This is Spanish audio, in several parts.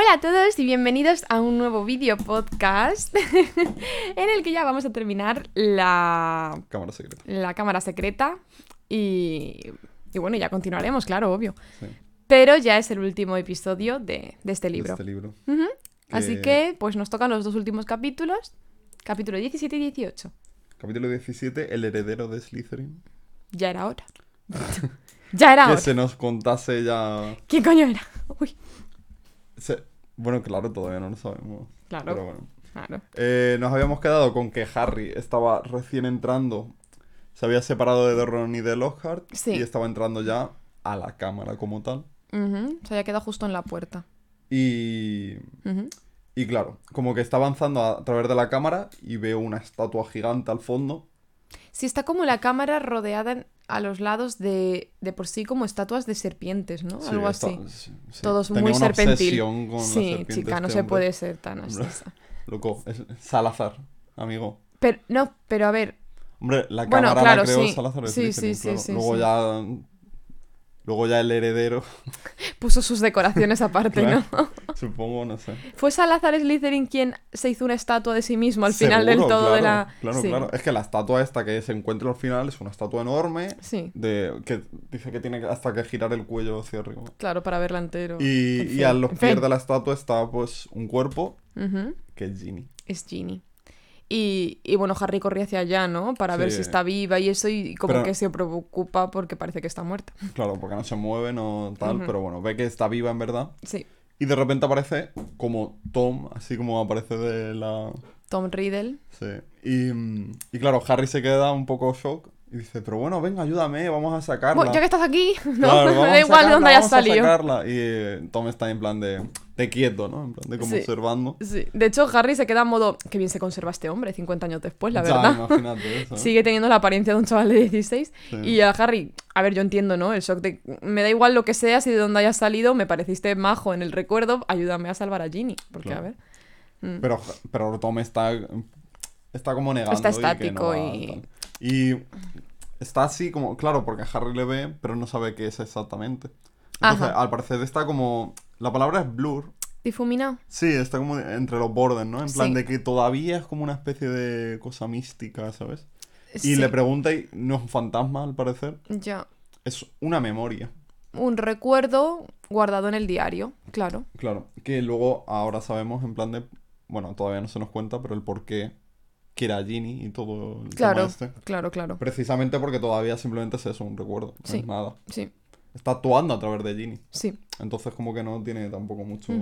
Hola a todos y bienvenidos a un nuevo vídeo podcast en el que ya vamos a terminar la, Cámara secreta. la cámara secreta y, y bueno, ya continuaremos, claro, obvio. Sí, Pero ya es el último episodio de, de este de libro. Este libro. Así Que- que pues nos tocan los dos últimos capítulos, capítulo 17 y 18. Capítulo 17, el heredero de Slytherin. Ya era hora. ya era que hora. se nos contase ya... ¿Quién coño era? Uy, se- Bueno, claro, todavía no lo sabemos. Claro. Pero bueno. claro. Eh, nos habíamos quedado con que Harry estaba recién entrando. Se había separado de Ron y de Lockhart. Sí. Y estaba entrando ya a la cámara como tal. Ujú, Se había quedado justo en la puerta. Y... Ujú. Y claro, como que está avanzando a través de la cámara y veo una estatua gigante al fondo. Sí, está como la cámara rodeada a los lados de, de por sí como estatuas de serpientes, ¿no? Sí, Algo está- así. sí, sí. Todos Tenía muy una serpentil. con Sí, chica, no este se hombre. puede ser tan así. Loco, es Salazar, amigo. Pero, no, pero a ver, Hombre, la Bueno, cámara claro, la creó. Salazar Sí, Slytherin, sí, sí, claro. sí, Luego ya. Luego ya el heredero, puso sus decoraciones aparte, Claro. ¿no? supongo, no sé. ¿Fue Salazar Slytherin quien se hizo una estatua de sí mismo al final del todo de la... Claro, Sí. claro. Es que la estatua esta que se encuentra al final es una estatua enorme. Sí, De, que dice que tiene hasta que girar el cuello hacia arriba. claro, para verla entero. Y, En y a los pies de la estatua está pues un cuerpo que es Ginny. Es Ginny. Y, y bueno, Harry corría hacia allá, ¿no? Para ver si está viva y eso, y como Pero- que se preocupa porque parece que está muerta. Claro, porque no se mueve, no tal, pero bueno, ve que está viva en verdad. Sí, Y de repente aparece como Tom, así como aparece de la... Tom Riddle. Sí. Y, y claro, Harry se queda un poco shock y dice, pero bueno, venga, ayúdame, vamos a sacarla. Bueno, ya que estás aquí, no, Claro, da igual de dónde hayas vamos a salido. sacarla. Y eh, Tom está en plan de, de quieto, ¿no? En plan de como Sí. observando. Sí. De hecho, Harry se queda en modo, qué bien se conserva este hombre 50 años después, la Ya, verdad. imagínate eso. Sigue teniendo la apariencia de un chaval de 16. Sí. Y a Harry, a ver, yo entiendo, ¿no? El shock de, me da igual lo que seas y de dónde hayas salido, me pareciste majo en el recuerdo, ayúdame a salvar a Ginny. Porque, Claro. a ver. mm, Pero, pero Tom está, está como negando. Está estático y-. Y está así como, claro, porque Harry le ve, pero no sabe qué es exactamente. Entonces, Ajá. al parecer está como... La palabra es blur. Difuminado. Sí, está como entre los bordes, ¿no? En plan Sí. de que todavía es como una especie de cosa mística, ¿sabes? Y Sí, le pregunta y no es un fantasma, al parecer. Ya. Es una memoria. Un recuerdo guardado en el diario, claro. Claro, que luego ahora sabemos en plan de... Bueno, todavía no se nos cuenta, pero el por qué quiere a Ginny y todo el Claro, tema este. claro, claro. Precisamente porque todavía simplemente es eso, un recuerdo. No Sí. es nada. Sí, Está actuando a través de Ginny. sí. Entonces como que no tiene tampoco mucho...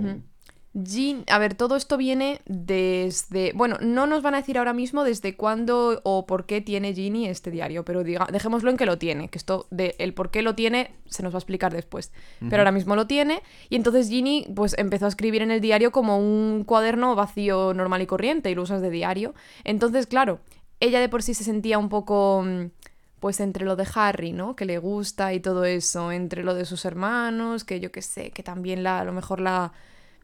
Jean, a ver, todo esto viene desde. Bueno, no nos van a decir ahora mismo desde cuándo o por qué tiene Ginny este diario, pero diga, dejémoslo en que lo tiene, que esto de el por qué lo tiene se nos va a explicar después. Pero ahora mismo lo tiene, y entonces Ginny pues empezó a escribir en el diario como un cuaderno vacío normal y corriente, y lo usas de diario. Entonces, claro, ella de por sí se sentía un poco. Pues entre lo de Harry, ¿no? Que le gusta y todo eso, entre lo de sus hermanos, que yo qué sé, que también la, a lo mejor la,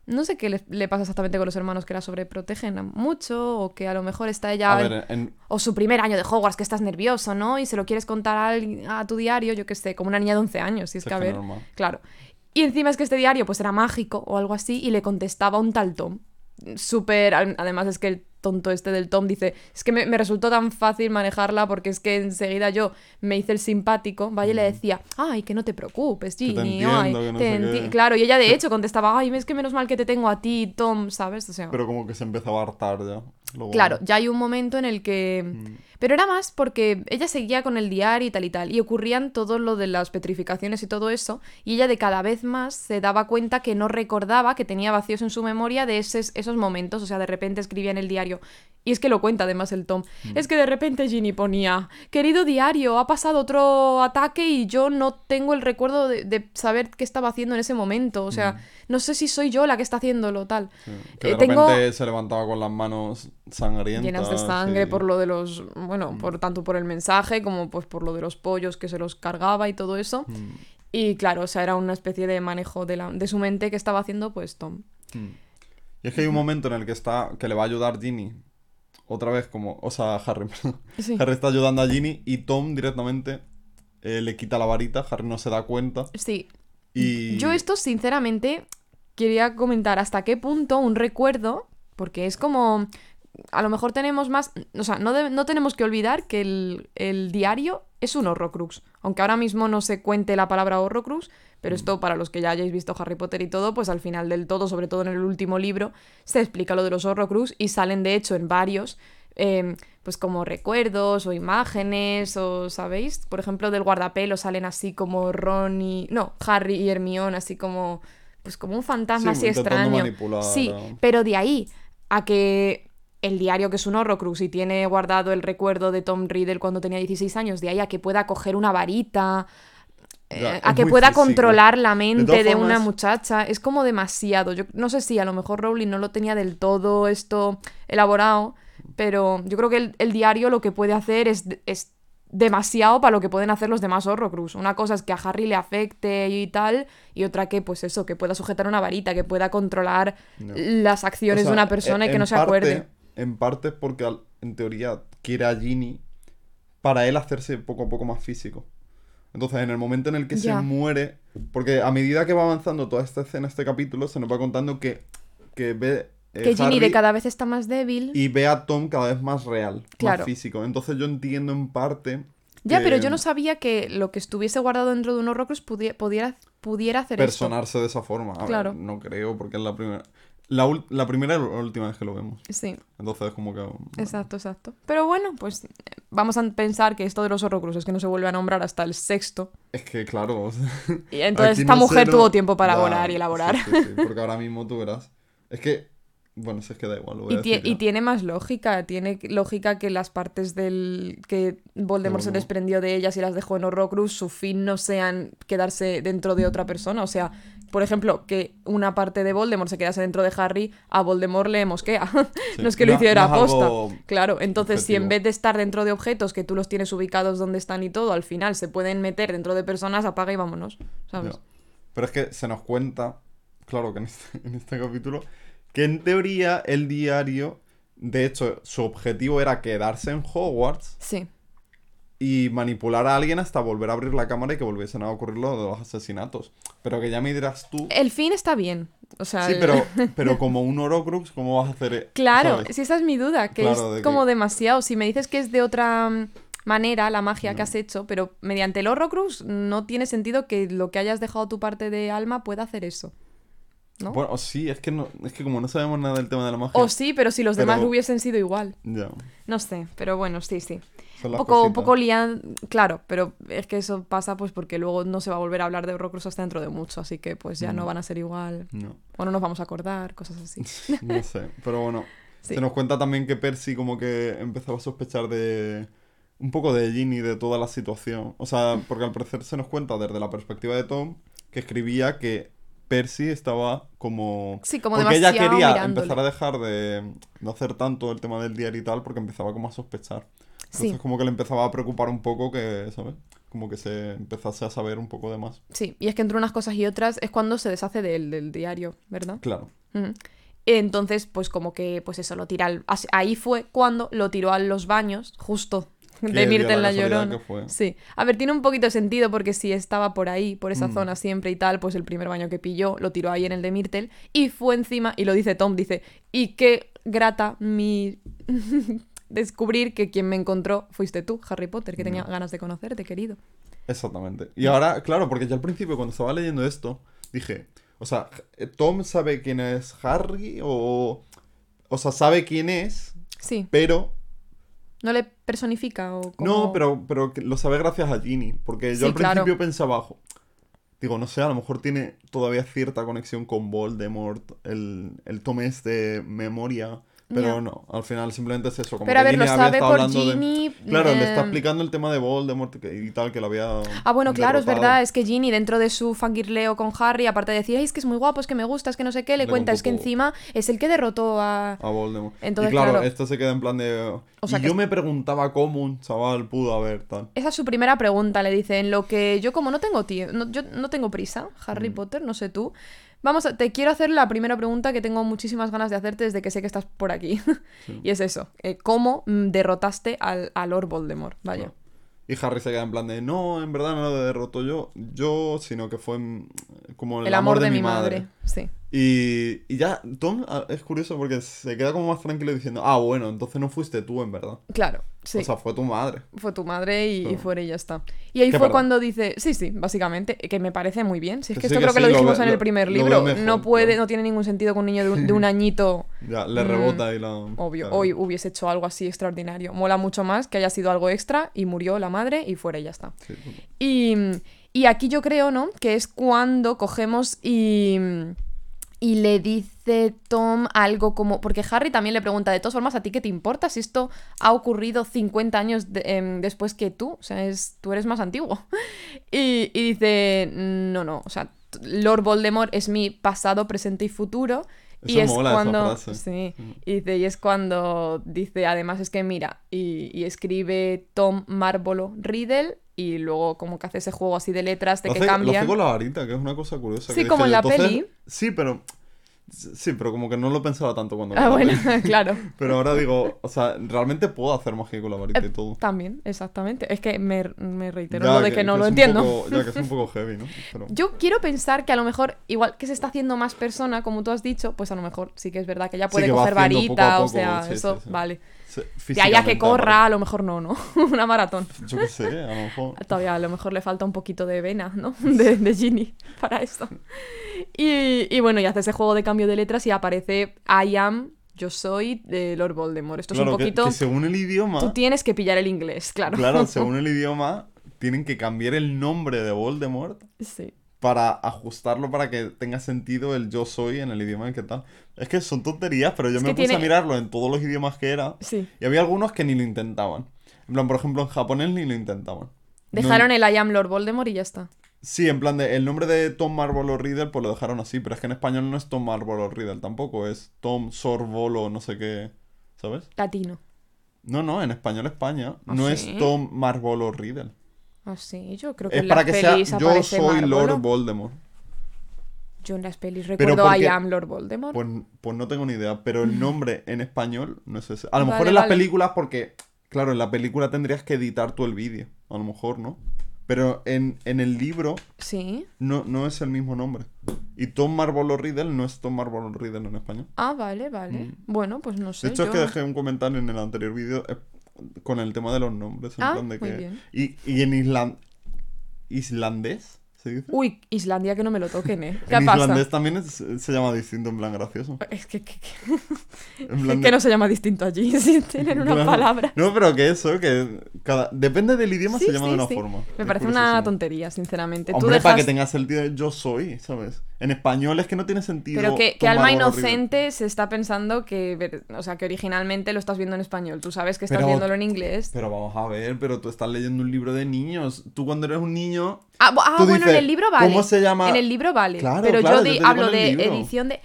no sé qué le, le pasa exactamente con los hermanos que la sobreprotegen mucho o que a lo mejor está ella... Ver, en... O su primer año de Hogwarts, que estás nervioso, ¿no? Y se lo quieres contar a, a tu diario, yo qué sé, como una niña de 11 años, si es que a ver... normal. Claro. Y encima es que este diario pues era mágico o algo así y le contestaba un tal Tom. Súper... Además es que el tonto este del Tom dice, es que me, me resultó tan fácil manejarla porque es que enseguida yo me hice el simpático, vaya, y le decía, ay, que no te preocupes, Ginny, ay, no te sé enti-". qué". Claro, y ella de hecho contestaba, ay, es que menos mal que te tengo a ti, Tom, ¿sabes? O sea, Pero como que se empezaba a hartar ya. Luego- claro, ya hay un momento en el que... Mm. Pero era más porque ella seguía con el diario y tal y tal, y ocurrían todo lo de las petrificaciones y todo eso, y ella de cada vez más se daba cuenta que no recordaba, que tenía vacíos en su memoria de esos, esos momentos, o sea, de repente escribía en el diario, y es que lo cuenta además el Tom, Mm. es que de repente Ginny ponía, querido diario, ha pasado otro ataque y yo no tengo el recuerdo de, de saber qué estaba haciendo en ese momento, o sea, no sé si soy yo la que está haciéndolo tal. Mm. Sí. Que de Eh, tengo- repente se levantaba con las manos sangrientas. llenas de sangre por lo de los Mm. bueno por tanto por el mensaje como pues por lo de los pollos que se los cargaba y todo eso Mm. y claro o sea era una especie de manejo de, la, de su mente que estaba haciendo pues Tom Mm. Y es que hay un momento en el que está, que le va a ayudar Ginny. Otra vez como, o sea, Harry, perdón. Sí. Harry está ayudando a Ginny y Tom directamente eh, le quita la varita, Harry no se da cuenta sí y... yo esto sinceramente quería comentar hasta qué punto un recuerdo, porque es como, a lo mejor tenemos más, o sea, no, de- no tenemos que olvidar que el, el diario es un horrocrux, aunque ahora mismo no se cuente la palabra horrocrux, pero esto para los que ya hayáis visto Harry Potter y todo, pues al final del todo, sobre todo en el último libro, se explica lo de los horrocrux y salen de hecho en varios, eh, pues como recuerdos o imágenes o, ¿sabéis? Por ejemplo, del guardapelo salen así como Ron y... No, Harry y Hermione, así como... Pues como un fantasma Sí, así extraño. Sí, pero de ahí a que el diario que es un horrocrux y tiene guardado el recuerdo de Tom Riddle cuando tenía 16 años, de ahí a que pueda coger una varita, eh, Ya, a que pueda físico. controlar la mente de, una muchacha, es como demasiado. Yo no sé si a lo mejor Rowling no lo tenía del todo esto elaborado, pero yo creo que el, el diario lo que puede hacer es, es demasiado para lo que pueden hacer los demás Horrocrux. Una cosa es que a Harry le afecte y tal, y otra que, pues eso, que pueda sujetar una varita, que pueda controlar No. las acciones O sea, de una persona y que no se parte- acuerde. En parte es porque en teoría quiere a Ginny para él hacerse poco a poco más físico. Entonces, en el momento en el que se muere, porque a medida que va avanzando toda esta escena, este capítulo, se nos va contando que, que ve eh, Que Ginny de cada vez está más débil. y ve a Tom cada vez más real, Claro. más físico. Entonces yo entiendo en parte Ya, que pero yo no sabía que lo que estuviese guardado dentro de un Horrocrux pudi- pudiera, pudiera hacer esto. personarse de esa forma. A ver, Claro. no creo, porque es la primera... La, la primera y la última vez que lo vemos. Sí, Entonces es como que... bueno, exacto, exacto. Pero bueno, pues vamos a pensar que esto de los Horrocruxes que no se vuelve a nombrar hasta el sexto. Es que claro, o sea, Y entonces esta no mujer tuvo tiempo para volar y elaborar. sí, sí, sí, porque ahora mismo tú verás. Es que, bueno, si es que da igual, lo voy Y, a tie- decir y ya. tiene más lógica, tiene lógica que las partes del que Voldemort se desprendió de ellas y las dejó en Horrocrux, su fin no sean quedarse dentro de otra persona. O sea, por ejemplo, que una parte de Voldemort se quedase dentro de Harry, a Voldemort le mosquea. Sí, no es que lo hiciera no a es posta. algo Claro, entonces si en vez de estar dentro de objetos que tú los tienes ubicados donde están y todo, al final se pueden meter dentro de personas, apaga y vámonos. ¿Sabes? Pero es que se nos cuenta, claro que en este, en este capítulo, que en teoría el diario, de hecho, su objetivo era quedarse en Hogwarts Sí. y manipular a alguien hasta volver a abrir la cámara y que volviesen a ocurrir lo de los asesinatos. Pero que ya me dirás tú... El fin está bien. O sea, Sí, el- pero, pero como un Horocrux, ¿cómo vas a hacer? e- Claro, ¿sabes? si esa es mi duda, que Claro, de es que- como demasiado. Si me dices que es de otra mm, manera la magia que has hecho, pero mediante el Horrocrux no tiene sentido que lo que hayas dejado tu parte de alma pueda hacer eso. ¿No? Bueno, sí, es que, no, es que como no sabemos nada del tema de la magia... o sí, pero si los demás hubiesen sido igual. Ya, No sé, pero bueno, sí, sí. Un poco, un poco lian... Claro, pero es que eso pasa pues porque luego no se va a volver a hablar de Horrocrux hasta dentro de mucho, así que pues ya no Mm. van a ser igual. No, O no nos vamos a acordar, cosas así. no sé, pero bueno. Sí. Se nos cuenta también que Percy como que empezaba a sospechar de... Un poco de Ginny, de toda la situación. O sea, porque al parecer se nos cuenta desde la perspectiva de Tom que escribía que Percy estaba como... Sí, como porque ella quería mirándole. empezar a dejar de, de hacer tanto el tema del diario y tal porque empezaba como a sospechar. Entonces Sí. como que le empezaba a preocupar un poco que, ¿sabes? Como que se empezase a saber un poco de más. Sí, y es que entre unas cosas y otras es cuando se deshace del, del diario, ¿verdad? Claro. Entonces, pues como que, pues eso, lo tira al... Ahí fue cuando lo tiró a los baños, justo, de Mirta en la Llorona. Sí. A ver, tiene un poquito de sentido porque si estaba por ahí, por esa Mm. zona siempre y tal, pues el primer baño que pilló lo tiró ahí en el de Myrtle y fue encima, y lo dice Tom, dice, y qué grata mi... descubrir que quien me encontró fuiste tú, Harry Potter, que tenía Mm. ganas de conocerte, querido. Exactamente. Y ahora, claro, porque yo al principio cuando estaba leyendo esto, dije, o sea, Tom sabe quién es Harry o... O sea, sabe quién es, Sí, pero... ¿no le personifica o. No, pero, pero que lo sabe gracias a Ginny. Porque yo Sí, al claro. principio pensaba, "Jo, digo, no sé, a lo mejor tiene todavía cierta conexión con Voldemort, el, el Tom es de memoria. Pero no, al final simplemente es eso. Como Pero a ver, lo Ginny había sabe por de- Ginny... Claro, le está em, explicando el tema de Voldemort y tal, que lo había. Ah, bueno, claro, es verdad, es que Ginny dentro de su fangirleo con Harry, aparte de decir, Ay, es que es muy guapo, es que me gusta, es que no sé qué, le Le cuenta, es que encima es el que derrotó a... A Voldemort. Entonces, y claro, claro. esto se queda en plan de. O sea y yo es- me preguntaba cómo un chaval pudo haber tal. Esa es su primera pregunta, le dice, en lo que yo como no tengo tiempo, no, yo no tengo prisa, Harry Mm. Potter, no sé tú. Vamos, a- te quiero hacer la primera pregunta que tengo muchísimas ganas de hacerte desde que sé que estás por aquí. Sí. y es eso, eh, ¿cómo mm, derrotaste al, a Lord Voldemort? Vaya. Claro. Y Harry se queda en plan de, no, en verdad no lo derroto yo, yo, sino que fue mm, como el, El amor de, mi madre. Sí. Y, y ya, Tom ah, es curioso porque se queda como más tranquilo diciendo, ah, bueno, entonces no fuiste tú en verdad. Claro, sí. O sea, fue tu madre. Fue tu madre y, fuera y ya está. Y ahí fue cuando dice, sí, sí, básicamente, que me parece muy bien. Si es Que esto creo que sí, lo lo dijimos en el primer libro. mejor, no puede, no tiene ningún sentido que un niño de un, de un añito, Ya, le Mm, rebota y la... obvio, claro. hoy hubiese hecho algo así extraordinario. Mola mucho más que haya sido algo extra y murió la madre y fuera y ya está. Sí, Y, y aquí yo creo, ¿no? Que es cuando cogemos y, y le dice Tom algo como... Porque Harry también le pregunta, de todas formas, ¿a ti qué te importa si esto ha ocurrido 50 años de- em, después que tú? O sea, es, tú eres más antiguo. Y, y dice, no, no, o sea, Lord Voldemort es mi pasado, presente y futuro. y es mola, esa cuando... frase. Sí, Mm. y dice, y es cuando dice, además es que mira, y, y escribe Tom Marvolo Riddle y luego como que hace ese juego así de letras de Lo que hace, lo cambian. hace con la varita, que es una cosa curiosa. Sí, que como en la entonces- peli. Sí, pero... Sí, pero como que no lo pensaba tanto cuando... Ah, bueno, claro. Pero ahora digo, o sea, realmente puedo hacer magia con la varita y todo. También, exactamente. Es que me, me reitero Ya lo de que, no lo es un entiendo. poco- ya que es un poco heavy, ¿no? Pero... Yo quiero pensar que a lo mejor, igual que se está haciendo más persona, como tú has dicho, pues a lo mejor sí que es verdad que ya puede que va coger haciendo poco varita, o poco, sea, sí, eso, sí, sí. vale. De ahí a que corra, a lo mejor no, ¿no? Una maratón. aparte. Yo qué sé, a lo mejor... Todavía a lo mejor le falta un poquito de vena, ¿no? De, de Ginny para esto. Y, y bueno, y hace ese juego de cambio de letras y aparece I am, yo soy, de Lord Voldemort. Esto Claro, es un que- poquito... que, según el idioma... Tú tienes que pillar el inglés, claro. Claro, según el idioma, tienen que cambiar el nombre de Voldemort Sí. para ajustarlo para que tenga sentido el yo soy en el idioma en que tal. Es que son tonterías, pero yo Es me que puse tiene- a mirarlo en todos los idiomas que era. Sí. Y había algunos que ni lo intentaban. En plan, por ejemplo, en japonés ni lo intentaban. No- Dejaron el I am Lord Voldemort y ya está. Sí, en plan de el nombre de Tom Marvolo Riddle pues lo dejaron así, pero es que en español no es Tom Marvolo Riddle tampoco, es Tom Sorbolo no sé qué, ¿sabes? Latino. No, no, en español España ¿Ah, no sí? es Tom Marvolo Riddle. Ah, sí, yo creo que Es en para las que sea yo soy Marvolo. Lord Voldemort. Yo en las pelis recuerdo I porque- am Lord Voldemort. Pues, pues no tengo ni idea, pero el nombre en español no es ese. A lo mejor Vale, en las películas porque, claro, en la película tendrías que editar tú el vídeo, a lo mejor, ¿no? Pero en, en el libro Sí. no, no es el mismo nombre. Y Tom Marvolo Riddle no es Tom Marvolo Riddle en español. Ah, vale, vale. Mm. Bueno, pues no sé. De hecho, yo... es que dejé un comentario en el anterior vídeo eh, con el tema de los nombres. En Ah, plan de muy que... bien. Y, y en islan... islandés, ¿se dice? Uy, Islandia que no me lo toquen, ¿eh? ¿Qué en pasa? islandés también es- se llama distinto, en plan gracioso. Es que, que, que- En plan que de- no se llama distinto allí, si tienen una palabra. No, pero que eso, que cada... depende del idioma Sí, se llama sí, de una sí. forma. Me Es parece una tontería, sinceramente. Tú Hombre, para que dejas- tenga sentido de yo soy, ¿sabes? En español es que no tiene sentido. Pero que, Alma. Inocente se está pensando que, o sea, que originalmente lo estás viendo en español. Tú sabes que estás Pero- viéndolo en inglés. Pero vamos a ver, pero tú estás leyendo un libro de niños. Tú cuando eres un niño... Ah, ah, bueno, en el libro vale. ¿cómo se llama? En el libro vale. Claro, pero claro, yo yo hablo de edición de.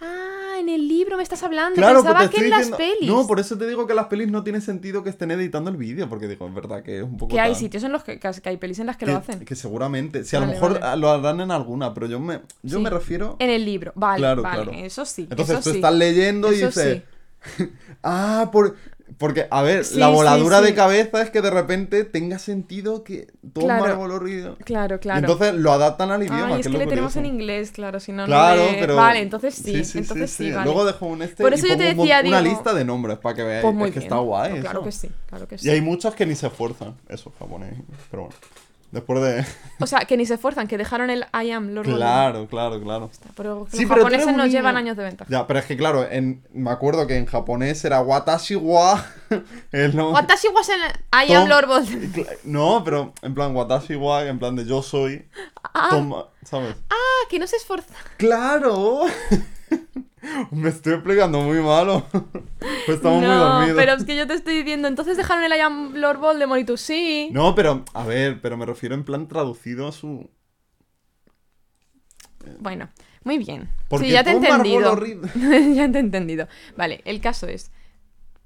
Ah, en el libro me estás hablando. Claro, Pensaba que en estoy las diciendo- pelis. No, por eso te digo que las pelis no tiene sentido que estén editando el vídeo, porque digo, es verdad que es un poco Que hay sitios en los que, que hay pelis en las que, que, lo hacen. que seguramente, si a Vale, lo mejor vale. lo harán en alguna, pero yo me, yo Sí. me refiero... En el libro, vale, Claro, vale, claro. eso sí. Entonces eso tú sí. estás leyendo y dices... ah, por... Porque, a ver, Sí, la sí, voladura de cabeza es que de repente tenga sentido que todo Claro. Riddle. Claro, Y claro. entonces lo adaptan al idioma, Ay, es que que le tenemos en inglés, claro, si no, no Claro, le- pero... Vale, entonces sí, entonces sí, vale. Luego dejo un este Por eso y yo te pongo un- decía, una digo- lista de nombres para que veáis. Pues muy es que bien. está guay Pues Claro eso. que sí, claro que sí. Y hay muchos que ni se esfuerzan. Eso, japonés. Pero bueno. Después de... O sea, que ni se esfuerzan, que dejaron el I am Lord Voldemort. claro, claro, claro. Pero Sí, los pero japoneses nos niño. llevan años de ventaja. Ya, pero es que claro, en... me acuerdo que en japonés era watashi wa... el nombre- Watashi was en I am Tom- Lord Voldemort. No, pero en plan watashi wa, en plan de yo soy... Ah, Toma, ¿sabes? ah, que no se esfuerza. ¡Claro! me estoy explicando muy malo. pues estamos muy no, dormidos. pero es que yo te estoy diciendo, entonces dejaron el I am Lord Voldemort y tú sí. No, pero, a ver, pero me refiero en plan traducido a su... Bueno, muy bien. Porque sí, ya te he entendido. Ya te he entendido. Vale, el caso es,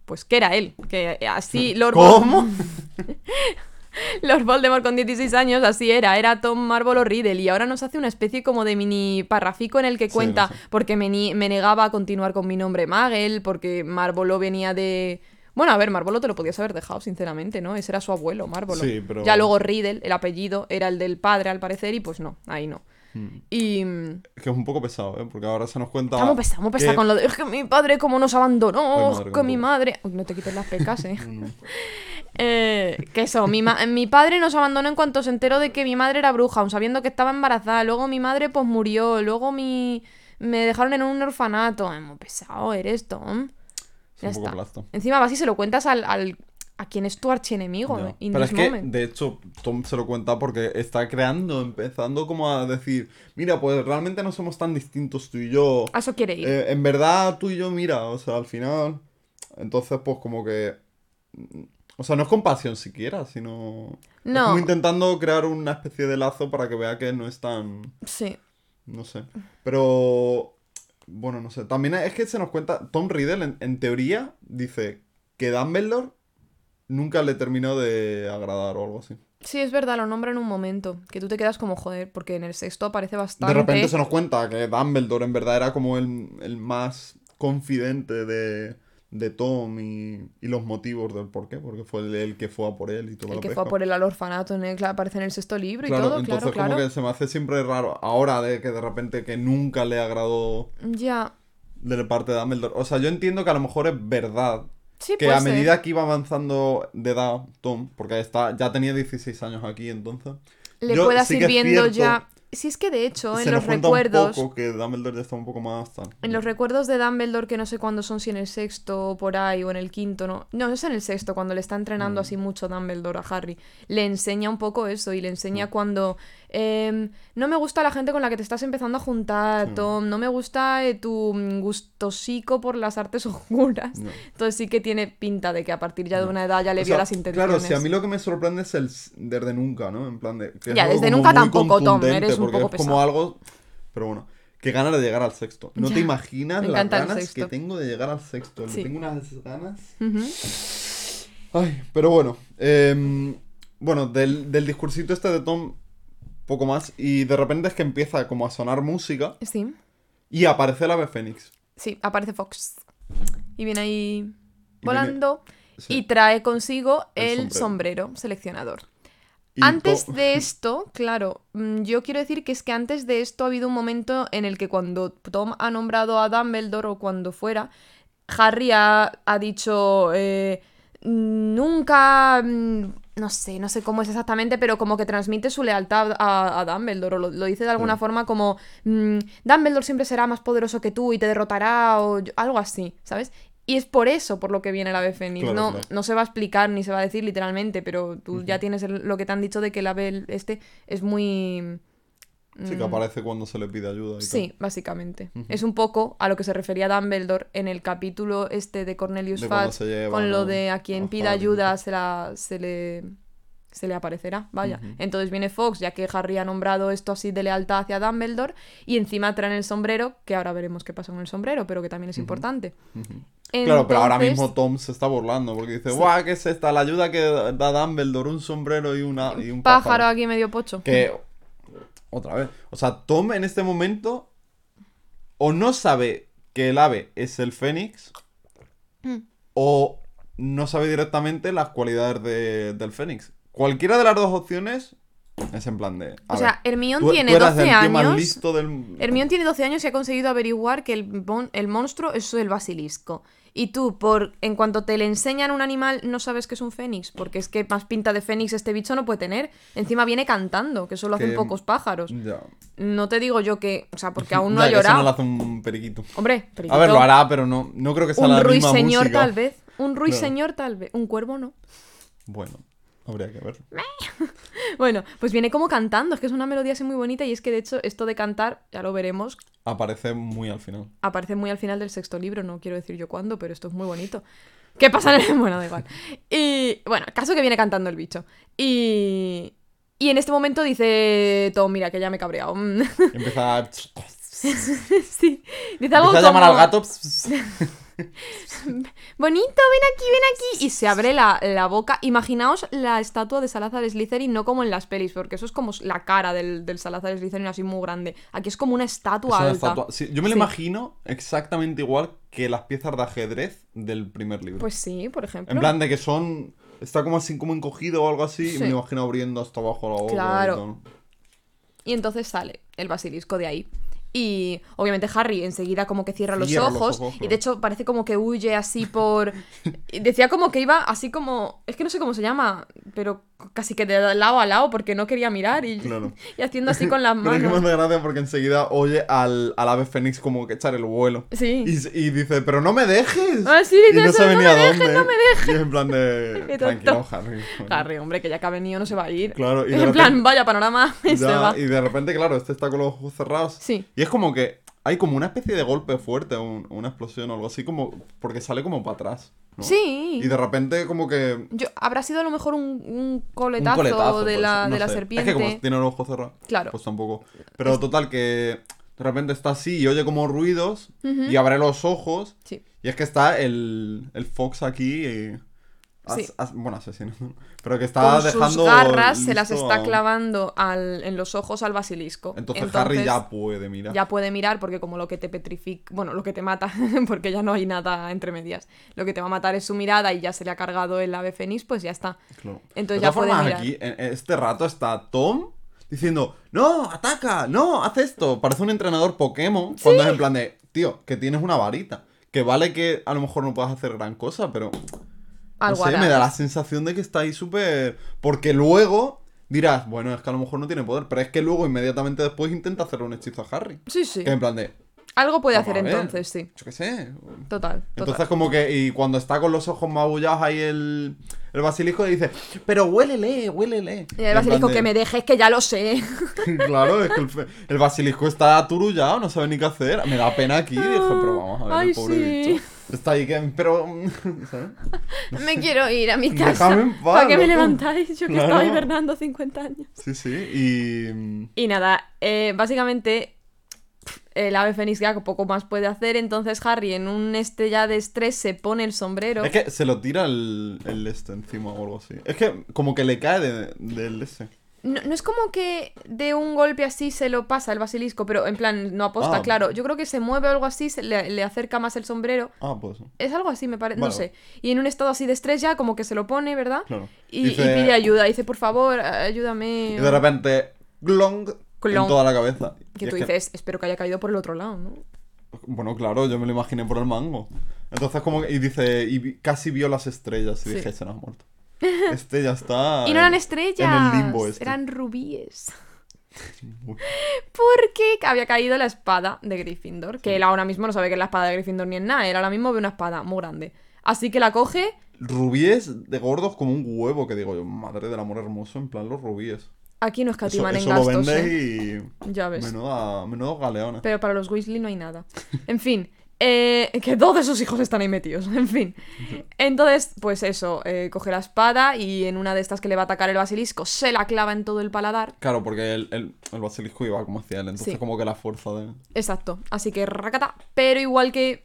pues que era él, que así Lord ¿Cómo? Lord Voldemort con 16 años, así era, era Tom Marvolo Riddle y ahora nos hace una especie como de mini parrafico en el que Sí, cuenta lo sé. porque me, negaba a continuar con mi nombre Magel, porque Marvolo venía de... Bueno, a ver, Marvolo te lo podías haber dejado, sinceramente, ¿no? Ese era su abuelo, Marvolo. Sí, pero- Ya luego Riddle, el apellido, era el del padre, al parecer, y pues no, ahí no. Y... mm, Es que es un poco pesado, ¿eh? Porque ahora se nos cuenta. Estamos pesados, estamos pesados que- con lo de... Es que mi padre como nos abandonó, Ay, madre, que mi madre... Uy, no te quites las pecas, eh. No, no. Eh, que eso, mi, ma- mi padre nos abandonó en cuanto se enteró de que mi madre era bruja, aun sabiendo que estaba embarazada. Luego mi madre pues murió. Luego mi... me dejaron en un orfanato. Ay, muy pesado eres, Tom. Es Ya un poco está. Encima vas y se lo cuentas al, al- a quien es tu archienemigo. In Pero this es que, moment. de hecho, Tom se lo cuenta porque está creando, empezando como a decir, mira, pues realmente no somos tan distintos tú y yo. A eso quiere ir. Eh, en verdad, tú y yo, mira, o sea, al final. Entonces, pues como que. O sea, no es compasión siquiera, sino. Es No. como intentando crear una especie de lazo para que vea que no es tan. Sí. No sé. Pero. Bueno, no sé. También es que se nos cuenta. Tom Riddle, en, en teoría, dice que Dumbledore nunca le terminó de agradar o algo así. Sí, es verdad, lo nombra en un momento. Que tú te quedas como, joder, porque en el sexto aparece De bastante. repente se nos cuenta que Dumbledore en verdad era como el, el más confidente de, de Tom y, y los motivos del por qué, porque fue el, el que fue a por él y todo El lo que pesca. fue a por él al orfanato, en el, claro, aparece en el sexto libro Claro, y todo, entonces claro, como claro. que se me hace siempre raro ahora de que de repente que nunca le agradó Ya. de parte de Dumbledore. O sea, yo entiendo que a lo mejor es verdad Sí, que a ser. medida que iba avanzando de edad Tom, porque está, ya tenía 16 años aquí entonces, Le yo puedas sí ir viendo cierto, ya. Si es que de hecho, se en los recuerdos. un poco que Dumbledore ya está un poco más. En los recuerdos de Dumbledore, que no sé cuándo son, si en el sexto o por ahí, o en el quinto, no. No, es en el sexto, cuando le está Mm. entrenando así mucho Dumbledore a Harry. Le enseña un poco eso y le enseña Mm. cuando. Em, no me gusta la gente con la que te estás empezando a juntar. Tom. No me gusta eh, tu mm, gustosico por las artes oscuras. No. Entonces sí que tiene pinta de que a partir ya de una edad ya le O vio sea, las intenciones. Claro, si a mí lo que me sorprende es el desde nunca, ¿no? En plan de. que Ya, desde nunca tampoco, Tom, eres un poco es como pesado. algo. Pero bueno, que ganas de llegar al sexto. No Ya, te imaginas las ganas que tengo de llegar al sexto. Sí. tengo unas ganas. Ay, pero bueno. em, bueno, del, del discursito este de Tom, poco más. Y de repente es que empieza como a sonar música Sí. y aparece el ave fénix. Sí, aparece Fox. Y viene ahí viene- volando. Sí. Y trae consigo El el, sombrero. seleccionador. Y antes de esto, claro, mm, yo quiero decir que es que antes de esto ha habido un momento en el que cuando Tom ha nombrado a Dumbledore o cuando fuera, Harry ha, ha dicho eh, nunca, mm, no sé, no sé cómo es exactamente, pero como que transmite su lealtad a, a Dumbledore o lo, lo dice de alguna Sí. forma como mm, Dumbledore siempre será más poderoso que tú y te derrotará o yo- algo así, ¿sabes? Y es por eso por lo que viene el ave fénix. Claro, no, claro. no se va a explicar ni se va a decir literalmente, pero tú ya tienes el- lo que te han dicho de que el ave este es muy... Sí, que aparece cuando se le pide ayuda. Y mm. Sí, básicamente. Es un poco a lo que se refería Dumbledore en el capítulo este de Cornelius Fudge, con lo de a quien pida ayuda se, la, se le se le aparecerá, vaya. Entonces viene Fox, ya que Harry ha nombrado esto así de lealtad hacia Dumbledore, y encima traen el sombrero, que ahora veremos qué pasa con el sombrero, pero que también es importante. Claro, pero ahora mismo Tom se está burlando porque dice, Sí. guau, ¿qué es esta? La ayuda que da Dumbledore, un sombrero y, una, y un pájaro pájaro. aquí medio pocho. Que, otra vez, o sea, Tom en este momento o no sabe que el ave es el fénix Mm. o no sabe directamente las cualidades de- del fénix. Cualquiera de las dos opciones es en plan de... O sea, tú- tiene tú eras 12 el tío más años. listo del... Hermione tiene 12 años y ha conseguido averiguar que el, el monstruo es el basilisco. Y tú, por en cuanto te le enseñan un animal, no sabes que es un fénix, porque es que más pinta de fénix este bicho no puede tener. Encima viene cantando, que eso lo hacen Que- pocos pájaros. Ya. No te digo yo que, o sea, porque aún no Ya, ha que eso llorado. no lo hace un periquito. Hombre, A periquito, ver, lo hará, pero no, no creo que sea un la misma ruiseñor música. tal vez, un ruiseñor tal vez, un cuervo no. Bueno, habría que ver. Bueno, pues viene como cantando, es que es una melodía así muy bonita y es que de hecho esto de cantar, ya lo veremos, Aparece muy al final. aparece muy al final del sexto libro, no quiero decir yo cuándo, pero esto es muy bonito. ¿Qué pasa en el... Bueno, da igual. Y bueno, caso que viene cantando el bicho. Y... Y en este momento dice Tom, mira, que ya me he cabreado. Empieza a... sí. Dice algo Empieza a llamar como, al gato. Bonito, ven aquí, ven aquí. Y se abre la, la boca. Imaginaos la estatua de Salazar Slytherin, no como en las pelis, porque eso es como la cara del, del Salazar Slytherin así muy grande. Aquí es como una Es estatua una alta. estatua. Sí, yo me lo Sí. imagino exactamente igual que las piezas de ajedrez del primer libro. Pues sí, por ejemplo. en plan de que son... Está como así, como encogido o algo así, y me lo imagino abriendo hasta abajo la boca. Claro. Y entonces sale el basilisco de ahí. Y obviamente Harry enseguida como que cierra los Cierra los ojos, ojos, y de hecho parece como que huye así por... Decía como que iba así como... Es que no sé cómo se llama, pero casi que de lado a lado porque no quería mirar y, Claro. y haciendo así con las Pero es que me manos. hace gracia porque enseguida oye al, al ave fénix como que echar el vuelo. Sí. Y, y dice, pero no me dejes. Ah, sí, y no eso, sabe "No ni me a dejes, dónde. no me Y es en plan de... Tranquilo, Harry. Bueno, Harry, hombre, que ya que ha venido no se va a ir. Claro, y en repente- plan, vaya panorama, y se va. y de repente, claro, este está con los ojos cerrados. Sí. Y es como que hay como una especie de golpe fuerte, un- una explosión o algo así, como porque sale como para atrás. ¿no? Sí. Y de repente como que... Yo, habrá sido a lo mejor un, un Un coletazo, de pues, la, no de la serpiente. Es que como tiene los ojos cerrados. Claro. Pues tampoco. Pero total, que de repente está así y oye como ruidos y abre los ojos. Sí. Y es que está el, el Fox aquí. y as- Sí. as- bueno, asesino. ¿no? Pero que está Con dejando. sus garras se las está a- clavando al- en los ojos al basilisco. Entonces, Harry ya puede mirar. ya puede mirar porque como lo que te petrifica, bueno, lo que te mata, porque ya no hay nada entre medias, lo que te va a matar es su mirada y ya se le ha cargado el ave fénix, pues ya está. Claro. Entonces de ya puede formas, mirar. aquí, en este rato está Tom diciendo: ¡No! ¡Ataca! ¡No! ¡Haz esto! Parece un entrenador Pokémon. Cuando es en plan de: Tío, que tienes una varita. Que vale que a lo mejor no puedas hacer gran cosa, pero. Algo no sé, me da la sensación de que está ahí súper. Porque luego dirás, bueno, es que a lo mejor no tiene poder, pero es que luego inmediatamente después intenta hacer un hechizo a Harry. Sí, sí. Que en plan de, Algo puede hacer entonces, sí. yo qué sé. Total. total. Entonces como que, y cuando está con los ojos magullados ahí el, el basilisco dice, pero huélele, huélele. Y el basilisco de- que me dejes, que ya lo sé. claro, es que el, el basilisco está aturullado, no sabe ni qué hacer. Me da pena aquí, dije, pero vamos a ver, Ay, el pobre sí. bicho. Está ahí que, pero, ¿sabes? Me quiero ir a mi casa. Déjame en paz, ¿Para qué me levantáis? Yo que estaba hibernando 50 años. Sí, sí, y... Y nada, eh, básicamente el ave fénix ya poco más puede hacer, entonces Harry en un este ya de estrés se pone el sombrero. Es que se lo tira el, el este encima o algo así. Es que como que le cae de- del este. No, no es como que de un golpe así se lo pasa el basilisco, pero en plan no aposta, Ah. claro. Yo creo que se mueve o algo así, se le, le acerca más el sombrero. Ah, pues. Es algo así, me parece, no sé. Y en un estado así de estrés ya como que se lo pone, ¿verdad? Claro. Y, Dice- y pide ayuda, dice, por favor, ayúdame. Y de repente, glong, Glong. en toda la cabeza. Que tú es dices, espero que haya caído por el otro lado, ¿no? Bueno, claro, yo me lo imaginé por el mango. Entonces como que- y dice, y casi vio las estrellas y Sí. dije, se nos ha muerto. Este ya está. Y no eran estrellas, En el limbo este. eran rubíes. Porque había caído la espada de Gryffindor, que él ahora mismo no sabe que es la espada de Gryffindor ni en nada, él ahora mismo ve una espada muy grande. Así que la coge, Rubíes de gordos como un huevo, que digo yo, madre del amor hermoso, en plan los rubíes. aquí no Eso, escatiman en lo gastos, vendes ¿eh? y... Ya ves. Menuda, menudos galeones. Pero para los Weasley no hay nada. En fin, eh, que todos esos hijos están ahí metidos. En fin. Entonces, pues eso, eh, coge la espada y en una de estas que le va a atacar el basilisco se la clava en todo el paladar. Claro, porque el, el, el basilisco iba como hacia él, entonces Sí. como que la fuerza de... Exacto. Así que racata. Pero igual que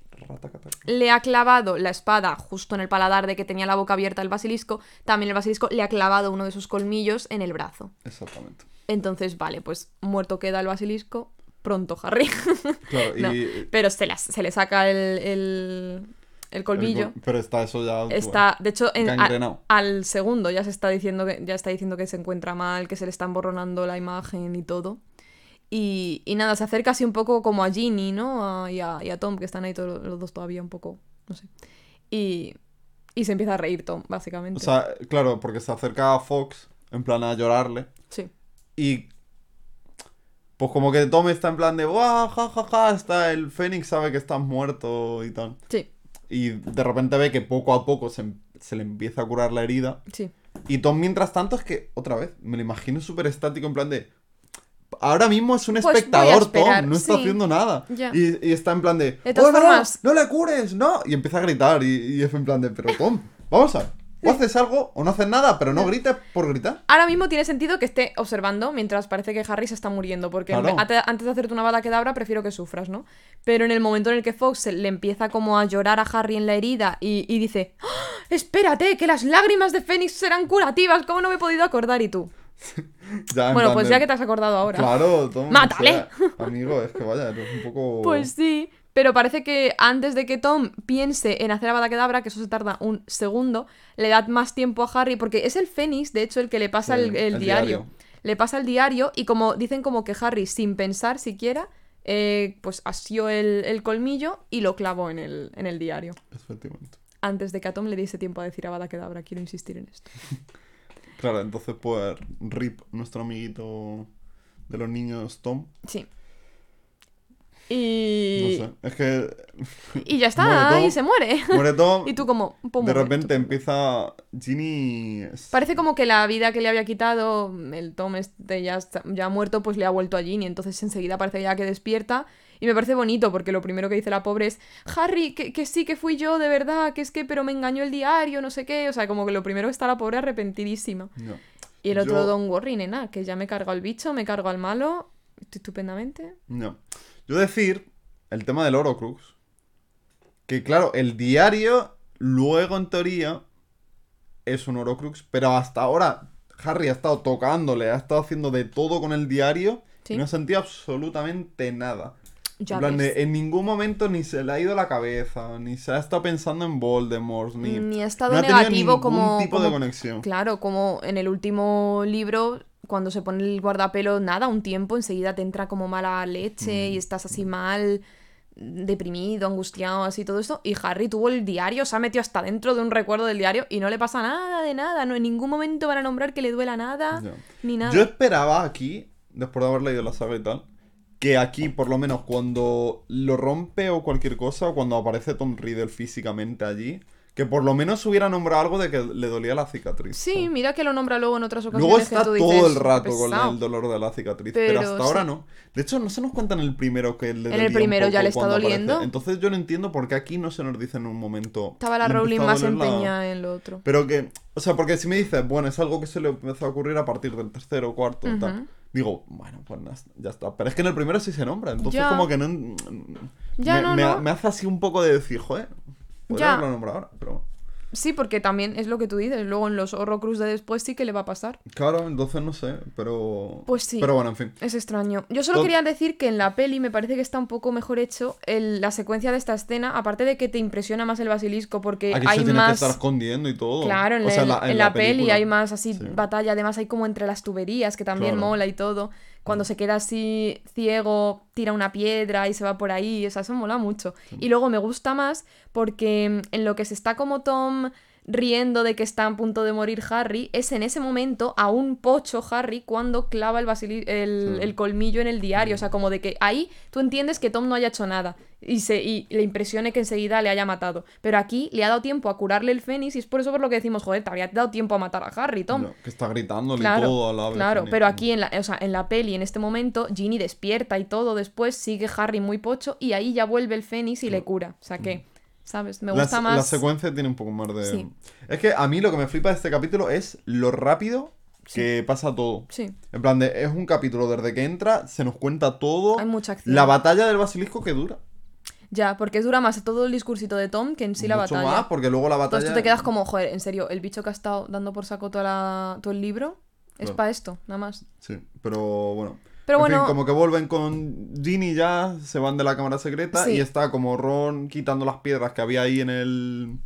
le ha clavado la espada justo en el paladar de que tenía la boca abierta el basilisco, también el basilisco le ha clavado uno de sus colmillos en el brazo. Exactamente. Entonces, vale, pues muerto queda el basilisco. Pronto, Harry. Claro, y... No, pero se, las- se le saca el, el, el colmillo. el- pero está eso ya... Está, de hecho, en- a- Gangrenado. al segundo ya se está diciendo que ya está diciendo que se encuentra mal, que se le está emborronando la imagen y todo. Y, y nada, se acerca así un poco como a Ginny, ¿no? A- y, a, y a Tom, que están ahí todos los dos todavía un poco, no sé. Y, y se empieza a reír Tom, básicamente. O sea, claro, porque se acerca a Fox, en plan a llorarle, sí. y... Pues como que Tom está en plan de, ¡Buah, ja, ja, ja! Está el Fénix sabe que estás muerto y tal. Sí, Y de repente ve que poco a poco se, se le empieza a curar la herida. sí. Y Tom, mientras tanto, es que, otra vez, me lo imagino súper estático, en plan de. Ahora mismo es un Pues espectador, Tom, no está sí. haciendo nada. Ya. Y, y está en plan de. De "¡Oh, no! formas- ¡No le cures! ¡No! Y empieza a gritar. Y, y es en plan de. Pero Tom, vamos a ver. O haces algo o no haces nada, pero no grites por gritar. Ahora mismo tiene sentido que esté observando mientras parece que Harry se está muriendo, porque Claro. antes de hacerte una bala quedabra prefiero que sufras, ¿no? Pero en el momento en el que Fox le empieza como a llorar a Harry en la herida y, y dice, ¡Ah! espérate, que las lágrimas de Fénix serán curativas, ¿cómo no me he podido acordar? Y tú, Ya, en bueno, pues de- ya que te has acordado ahora. Claro, Tom. o ¡Mátale! sea, amigo, es que vaya, eres un poco. Pues sí, pero parece que antes de que Tom piense en hacer Avada Kedavra, que eso se tarda un segundo, le da más tiempo a Harry, porque es el Fénix, de hecho, el que le pasa Sí, el, el el diario. diario. le pasa el diario y como dicen como que Harry, sin pensar siquiera, eh, pues asió el, el colmillo y lo clavó en el, en el diario. Efectivamente. Antes de que a Tom le diese tiempo a decir Avada Kedavra, quiero insistir en esto. Claro, entonces pues Rip, nuestro amiguito de los niños Tom. Sí. No Y, sé, es que y ya está, y se muere. muere Tom. y tú como, de repente empieza Ginny... Parece como que la vida que le había quitado el Tom este ya, está- ya muerto, pues le ha vuelto a Ginny. Entonces enseguida parece ya que despierta. Y me parece bonito porque lo primero que dice la pobre es, Harry, que, que sí que fui yo, de verdad, que es que, pero me engañó el diario, no sé qué. O sea, como que lo primero está la pobre arrepentidísima. No. Y el otro Yo- Don Worry, nena, que ya me cargo al bicho, me cargo al malo, estoy estupendamente. No. Yo decir, el tema del Horocrux, que claro, el diario, luego en teoría, es un Horocrux, pero hasta ahora Harry ha estado tocándole, ha estado haciendo de todo con el diario Sí. y no ha sentido absolutamente nada. Ya en, plan de, en ningún momento ni se le ha ido la cabeza, ni se ha estado pensando en Voldemort, ni, Ni ha estado no ha negativo ningún como- tipo de conexión. Claro, como en el último libro, cuando se pone el guardapelo, nada, un tiempo, enseguida te entra como mala leche Mm. y estás así mal, deprimido, angustiado, así todo esto. Y Harry tuvo el diario, se ha metido hasta dentro de un recuerdo del diario y no le pasa nada de nada, no en ningún momento van a nombrar que le duela nada, ni nada. Yo esperaba aquí, después de haber leído la saga y tal, que aquí, por lo menos, cuando lo rompe o cualquier cosa, o cuando aparece Tom Riddle físicamente allí, que por lo menos hubiera nombrado algo de que le dolía la cicatriz. Sí, ¿sabes? mira que lo nombra luego en otras ocasiones. Luego que está tú dices, todo el rato "Qué con pesado". el dolor de la cicatriz, pero, Pero hasta ahora no. De hecho, no se nos cuenta en el primero que le En el primero ya le está aparece. doliendo. Entonces yo no entiendo por qué aquí no se nos dice en un momento. Estaba la "Le Rowling más doler la-". empeñada en lo otro. Pero que, o sea, porque si me dices, bueno, es algo que se le empezó a ocurrir a partir del tercero o cuarto y tal. Digo, bueno, pues ya está. Pero es que en el primero sí se nombra, entonces Ya. como que no... Ya, me, no, me- no. me hace así un poco de decir, joder, podría haberlo nombrado ahora, pero... Sí, porque también es lo que tú dices. Luego en los Horrocrux de después sí que le va a pasar. Claro, entonces no sé, pero... Pues sí. Pero bueno, en fin. Es extraño. Yo solo Tot- quería decir que en la peli me parece que está un poco mejor hecho el- la secuencia de esta escena, aparte de que te impresiona más el basilisco porque Aquí hay se tiene más... que estar escondiendo y todo. Claro, en, O sea, el- en la, peli hay más así Sí. batalla, además hay como entre las tuberías, que también Claro. mola y todo. Cuando se queda así ciego, tira una piedra y se va por ahí, o sea, eso mola mucho. Y luego me gusta más porque mm, en lo que se está como Tom riendo de que está a punto de morir Harry, es en ese momento a un pocho Harry cuando clava el, el, Sí. el colmillo en el diario. O sea, como de que ahí tú entiendes que Tom no haya hecho nada y, se, y le impresione que enseguida le haya matado. Pero aquí le ha dado tiempo a curarle el fénix y es por eso por lo que decimos, joder, te había dado tiempo a matar a Harry, Tom. No, que está gritándole y Claro, todo a la vez. claro, pero aquí en la, o sea, en la peli, en este momento, Ginny despierta y todo, después sigue Harry muy pocho y ahí ya vuelve el Fénix y le cura. O sea que, ¿sabes? Me gusta más... La secuencia tiene un poco más de... Sí. Es que a mí lo que me flipa de este capítulo es lo rápido que pasa todo. Sí, En plan, de, es un capítulo desde que entra, se nos cuenta todo. hay mucha acción. La batalla del basilisco que dura. Ya, porque dura más todo el discursito de Tom que en sí la Mucho batalla. más, porque luego la batalla... Entonces tú te quedas como, joder, en serio, el bicho que ha estado dando por saco toda la- todo el libro es Claro. para esto, nada más. Sí, pero bueno. Pero En bueno, fin, como que vuelven con Ginny ya, se van de la cámara secreta Sí. y está como Ron quitando las piedras que había ahí en el...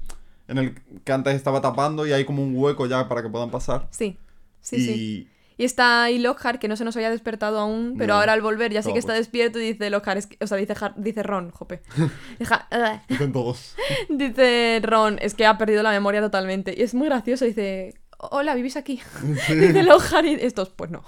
En el que antes estaba tapando y hay como un hueco ya para que puedan pasar. sí, sí, y... sí. Y está ahí Lockhart, que no se nos había despertado aún, pero No. ahora al volver ya sí que está pues. despierto y dice Lockhart, es que- o sea, dice, Har- dice Ron, jope. Ah. Dicen todos. dice Ron, es que ha perdido la memoria totalmente. Y es muy gracioso, dice, hola, ¿vivís aquí? dice Lockhart y estos, pues no.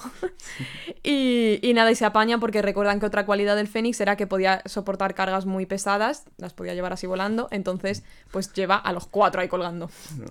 y, y nada, y se apaña porque recuerdan que otra cualidad del Fénix era que podía soportar cargas muy pesadas, las podía llevar así volando, entonces pues lleva a los cuatro ahí colgando. No.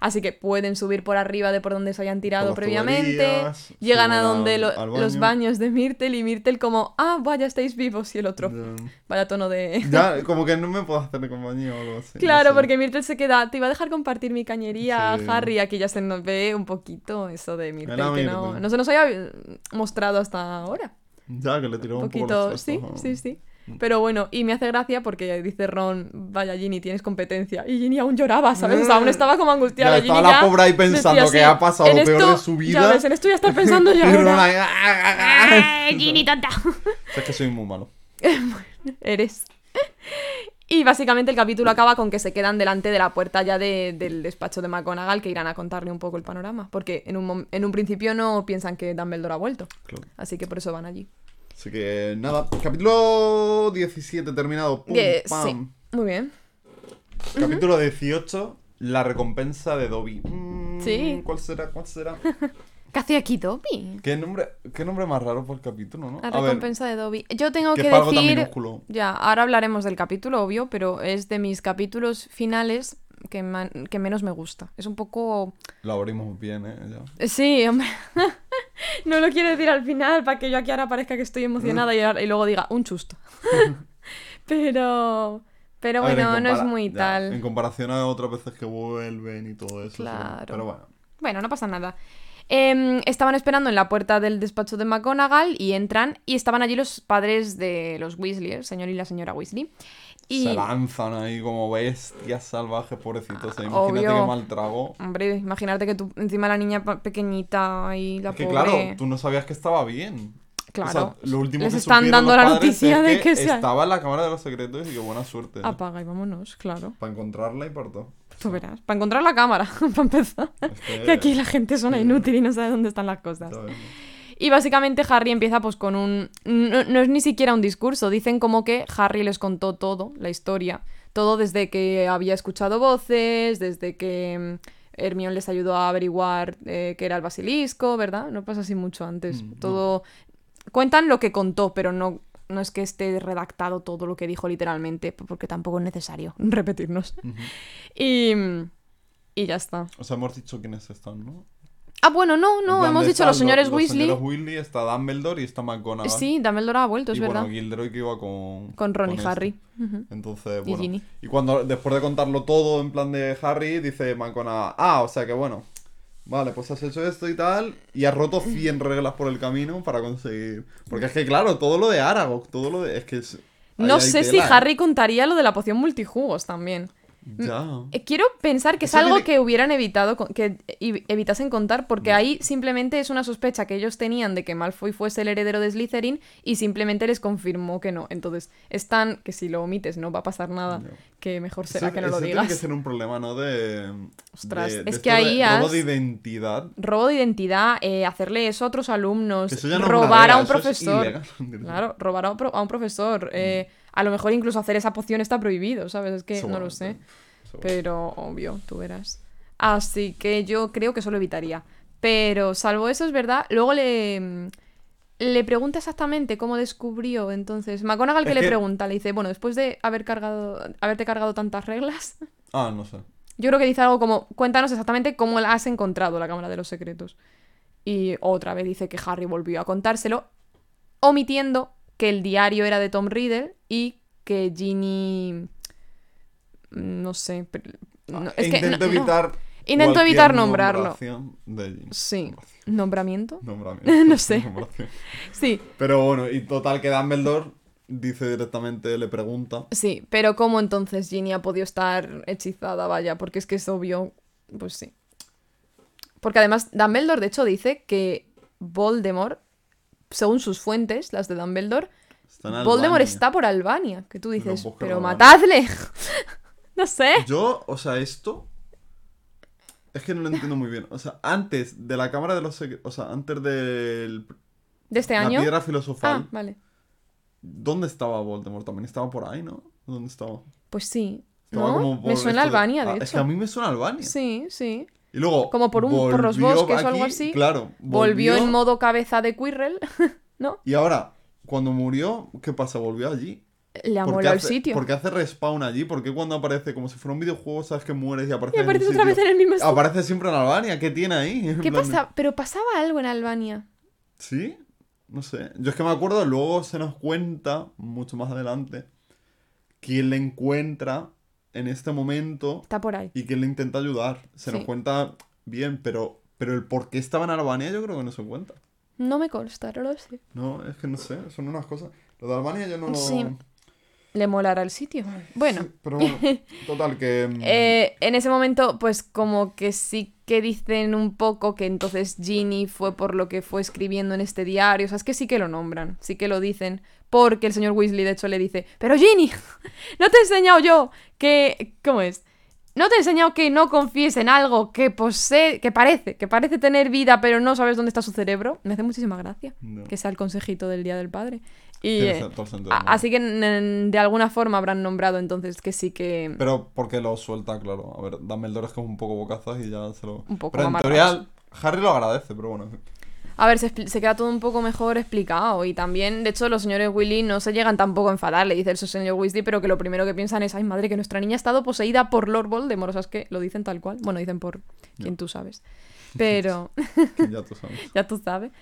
Así que pueden subir por arriba de por donde se hayan tirado previamente. tuberías, Llegan a donde lo- los baño. baños de Myrtle y Myrtle como, ah, vaya, estáis vivos. Y el otro, Ya. vaya tono de... Ya, como que no me puedo hacer compañía o algo así. no Claro, sé. porque Myrtle se queda, te iba a dejar compartir mi cañería, Sí. Harry. Aquí ya se nos ve un poquito eso de Myrtle, Era que no, Myrtle. no se nos eh, mostrado hasta ahora. Ya, que le tiró Un un, poco poquito, los sí, sí, sí. Pero bueno, y me hace gracia porque dice Ron, vaya Ginny, tienes competencia. Y Ginny aún lloraba, ¿sabes? O sea, aún estaba como angustiada. Ya, Ginny estaba la ya pobre ahí pensando decía que ha pasado "En lo peor de su vida". Ya ves, en esto ya está pensando yo Y Ron ahora. ahí, "Ah, ah, ah". ¡Ay, Ginny, tonta! Es que soy muy malo. Eres. Y básicamente el capítulo acaba con que se quedan delante de la puerta ya de- del despacho de McGonagall que irán a contarle un poco el panorama. Porque en un, en un principio no piensan que Dumbledore ha vuelto. Claro. Así que por eso van allí. Así que nada, capítulo 17 terminado. Pum, Que- pam. sí, muy bien. Capítulo 18, la recompensa de Dobby. Mm, Sí. ¿Cuál será? ¿Cuál será? ¿Qué hacía aquí Dobby? ¿Qué nombre, qué nombre más raro por el capítulo, ¿no? La A ver, recompensa de Dobby. Yo tengo que decir... Ya, ahora hablaremos del capítulo, obvio, pero es de mis capítulos finales que, man- que menos me gusta. Es un poco... Lo abrimos bien, ¿eh? Ya. Sí, hombre. no lo quiero decir al final para que yo aquí ahora parezca que estoy emocionada y, luego diga un chusto. pero... Pero A bueno, en no es muy ya, tal. En comparación a otras veces que vuelven y todo eso. sí. Claro. Pero bueno. Bueno, no pasa nada. Em, estaban esperando en la puerta del despacho de McGonagall y entran y estaban allí los padres de los Weasley, el señor y la señora Weasley. Y, Se lanzan ahí como bestias salvajes, pobrecitos. ¿eh? Imagínate Obvio. qué mal trago. hombre, imagínate que tú, encima la niña pequeñita y la Es que pobre... claro, tú no sabías que estaba bien. Claro. O sea, lo último Les que están dando la noticia es de que ha- estaba en la cámara de los secretos y qué buena suerte. Apaga y vámonos, claro. Para encontrarla y por todo. Tú verás. Para encontrar la cámara, para empezar. Que- Que aquí la gente suena inútil y no sabe dónde están las cosas. Y básicamente Harry empieza pues con un... No, no es ni siquiera un discurso, dicen como que Harry les contó todo, la historia. Todo desde que había escuchado voces, desde que mm, Hermione les ayudó a averiguar eh, qué era el basilisco, ¿verdad? No pasa así mucho antes. Mm, no. todo... Cuentan lo que contó, pero no, no es que esté redactado todo lo que dijo literalmente, porque tampoco es necesario repetirnos. Y... Y ya está. O sea, hemos dicho quiénes están, ¿no? Ah, bueno, no, no, plan hemos dicho los señores Los Weasley. señores Weasley, está Dumbledore y está McGonagall. Sí, Dumbledore ha vuelto, es y verdad. bueno, Gilderoy que iba con... Con Ron y este. Harry. Ujú. Entonces, Y bueno. Ginny. Y cuando, después de contarlo todo en plan de Harry, dice McGonagall, ah, o sea que bueno, vale, pues has hecho esto y tal, y has roto 100 reglas por el camino para conseguir... Porque es que, claro, todo lo de Aragog, todo lo de... Es que es... No sé si ¿eh? Harry contaría lo de la poción multijugos también. Ya. Eh, Quiero pensar que es algo tiene- que hubieran evitado, que evi- evitasen contar, porque ahí simplemente es una sospecha que ellos tenían de que Malfoy fuese el heredero de Slytherin y simplemente les confirmó que no. Entonces, es tan que si lo omites no va a pasar nada, que mejor será que no lo digas. tiene que ser un problema, ¿no? De... Ostras, de- de es que de ahí robo de identidad. Robo de identidad, eh, hacerle eso a otros alumnos, robar a un eso es profesor. Claro, robar a un, pro- a un profesor. eh, a lo mejor incluso hacer esa poción está prohibido, ¿sabes? Es que no lo sé. Pero obvio, tú verás. Así que yo creo que eso lo evitaría. Pero salvo eso, es verdad. Luego le, le pregunta exactamente cómo descubrió. Entonces, McGonagall que Es le que- pregunta, le dice, bueno, después de haber cargado, haberte cargado tantas reglas, Ah, no sé. yo creo que dice algo como, cuéntanos exactamente cómo la has encontrado, la Cámara de los Secretos. Y otra vez dice que Harry volvió a contárselo, omitiendo que el diario era de Tom Riddle y que Ginny... No sé. no, es que, no. evitar. Intento evitar nombrarlo. de. Sí. ¿Nombramiento? Nombramiento. No sé. Sí, Pero bueno, y total que Dumbledore dice directamente, le pregunta. sí. Pero ¿cómo entonces Ginny ha podido estar hechizada? Vaya, porque es que es obvio. Pues sí. Porque además Dumbledore, de hecho, dice que Voldemort, según sus fuentes, las de Dumbledore, Está Voldemort Albania. está por Albania. Que tú dices, pero Albania". matadle. no sé. Yo, o sea, esto. Es que no lo entiendo muy bien. O sea, antes de la Cámara de los Secretos. O sea, antes del. De este La año. piedra Ah, filosofal. vale. ¿Dónde estaba Voldemort? También estaba por ahí, ¿no? ¿Dónde estaba? Pues sí. Estaba ¿No? como Me suena esto de- Albania, de Ah, hecho. Es que a mí me suena Albania. Sí, sí. Y luego. Como por un- por los bosques o algo así. Claro. Volvió, en modo cabeza de Quirrell, ¿no? Y ahora, cuando murió, ¿qué pasa? ¿Volvió allí? Le ¿Por qué amoló el sitio. ¿Por qué hace respawn allí? ¿Por qué cuando aparece como si fuera un videojuego, sabes que mueres y aparece Y en aparece otra vez en el mismo sitio. Aparece siempre en Albania. ¿Qué tiene ahí? ¿Qué pasa? Pero pasaba algo en Albania. ¿Sí? No sé. Yo es que me acuerdo, luego se nos cuenta, mucho más adelante, quién le encuentra en este momento Está por ahí. y quién le intenta ayudar. Se nos cuenta bien, pero, pero el por qué estaba en Albania yo creo que no se cuenta. No me consta, no lo sé. No, es que no sé, son unas cosas. Lo de Albania yo no lo... Sí. Le molará el sitio. Bueno, Sí, pero bueno, total, que... mm, eh, en ese momento, pues como que sí que dicen un poco que entonces Ginny fue por lo que fue escribiendo en este diario. O sea, es que sí que lo nombran, sí que lo dicen. Porque el señor Weasley de hecho le dice, pero Ginny, ¿no te he enseñado yo que... ¿Cómo es? ¿No te he enseñado que no confíes en algo que posee, que parece, que parece tener vida, pero no sabes dónde está su cerebro? Me hace muchísima gracia No. que sea el consejito del Día del Padre. Y, eh, a- así que de alguna forma habrán nombrado entonces que sí que... Pero porque lo suelta, claro. A ver, Dumbledore es como un poco bocazas y ya se lo... Un poco Pero en teoría Harry lo agradece, pero bueno. A ver, se, se queda todo un poco mejor explicado. Y también, de hecho, los señores Weasley no se llegan tampoco a enfadar, le dice el señor Weasley, pero que lo primero que piensan es, ay madre, que nuestra niña ha estado poseída por Lord Voldemort. O sea, es que lo dicen tal cual. Bueno, dicen por quien tú sabes. Pero ya tú sabes. ya tú sabes.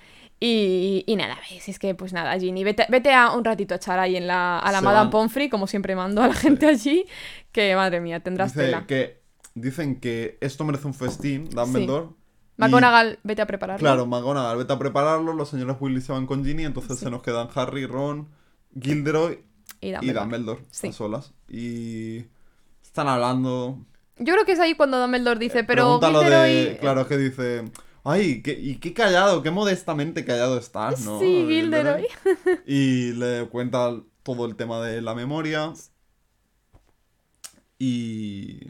Y, y nada, ves, es que pues nada, Ginny, vete, vete a un ratito a echar ahí en la, a la Se Madame van. Pomfrey, como siempre mando a la gente allí, que madre mía, tendrás Dice tela. que, dicen que esto merece un festín, Dumbledore. y- McGonagall, vete a prepararlo. Claro, McGonagall, vete a prepararlo. Los señores Weasley se van con Ginny, entonces se nos quedan Harry, Ron, Gilderoy Y y Dumbledore. Sí. a solas. Y están hablando. Yo creo que es ahí cuando Dumbledore dice, pero Pregunta lo Gilderoy... de. Claro, es que dice. Ay, qué, y qué callado, qué modestamente callado estás, ¿no? Sí, Gilderoy. Y le cuenta todo el tema de la memoria. Y.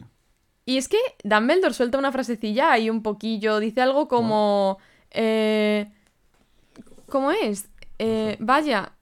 Y es que Dumbledore suelta una frasecilla ahí un poquillo, dice algo como... Eh, ¿Cómo es? Eh, vaya,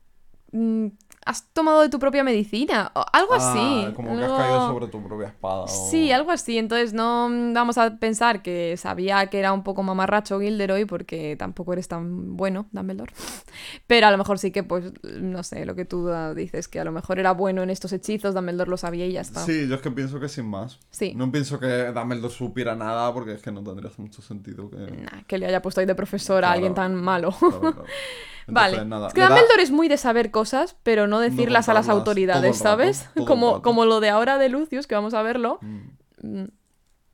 mm, has tomado de tu propia medicina, o algo así. Ah, como que has algo- caído sobre tu propia espada. o- Sí, algo así. Entonces no mm, vamos a pensar que sabía que era un poco mamarracho Gilderoy porque tampoco eres tan bueno, Dumbledore. Pero a lo mejor sí que, pues, no sé, lo que tú ah, dices, que a lo mejor era bueno en estos hechizos, Dumbledore lo sabía y ya está. Sí, yo es que pienso que sin más. Sí. No pienso que Dumbledore supiera nada porque es que no tendría mucho sentido que. Nah, que le haya puesto ahí de profesor a alguien tan malo. Claro, claro. Vale. Nada, es que le da- Dumbledore es muy de saber cosas, pero no decirlas a las autoridades, rato, ¿sabes? como, como lo de ahora de Lucius, que vamos a verlo. Mm, Mm,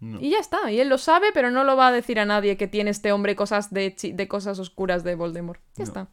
no. Y ya está. Y él lo sabe, pero no lo va a decir a nadie que tiene este hombre cosas de, de cosas oscuras de Voldemort. Ya No. está.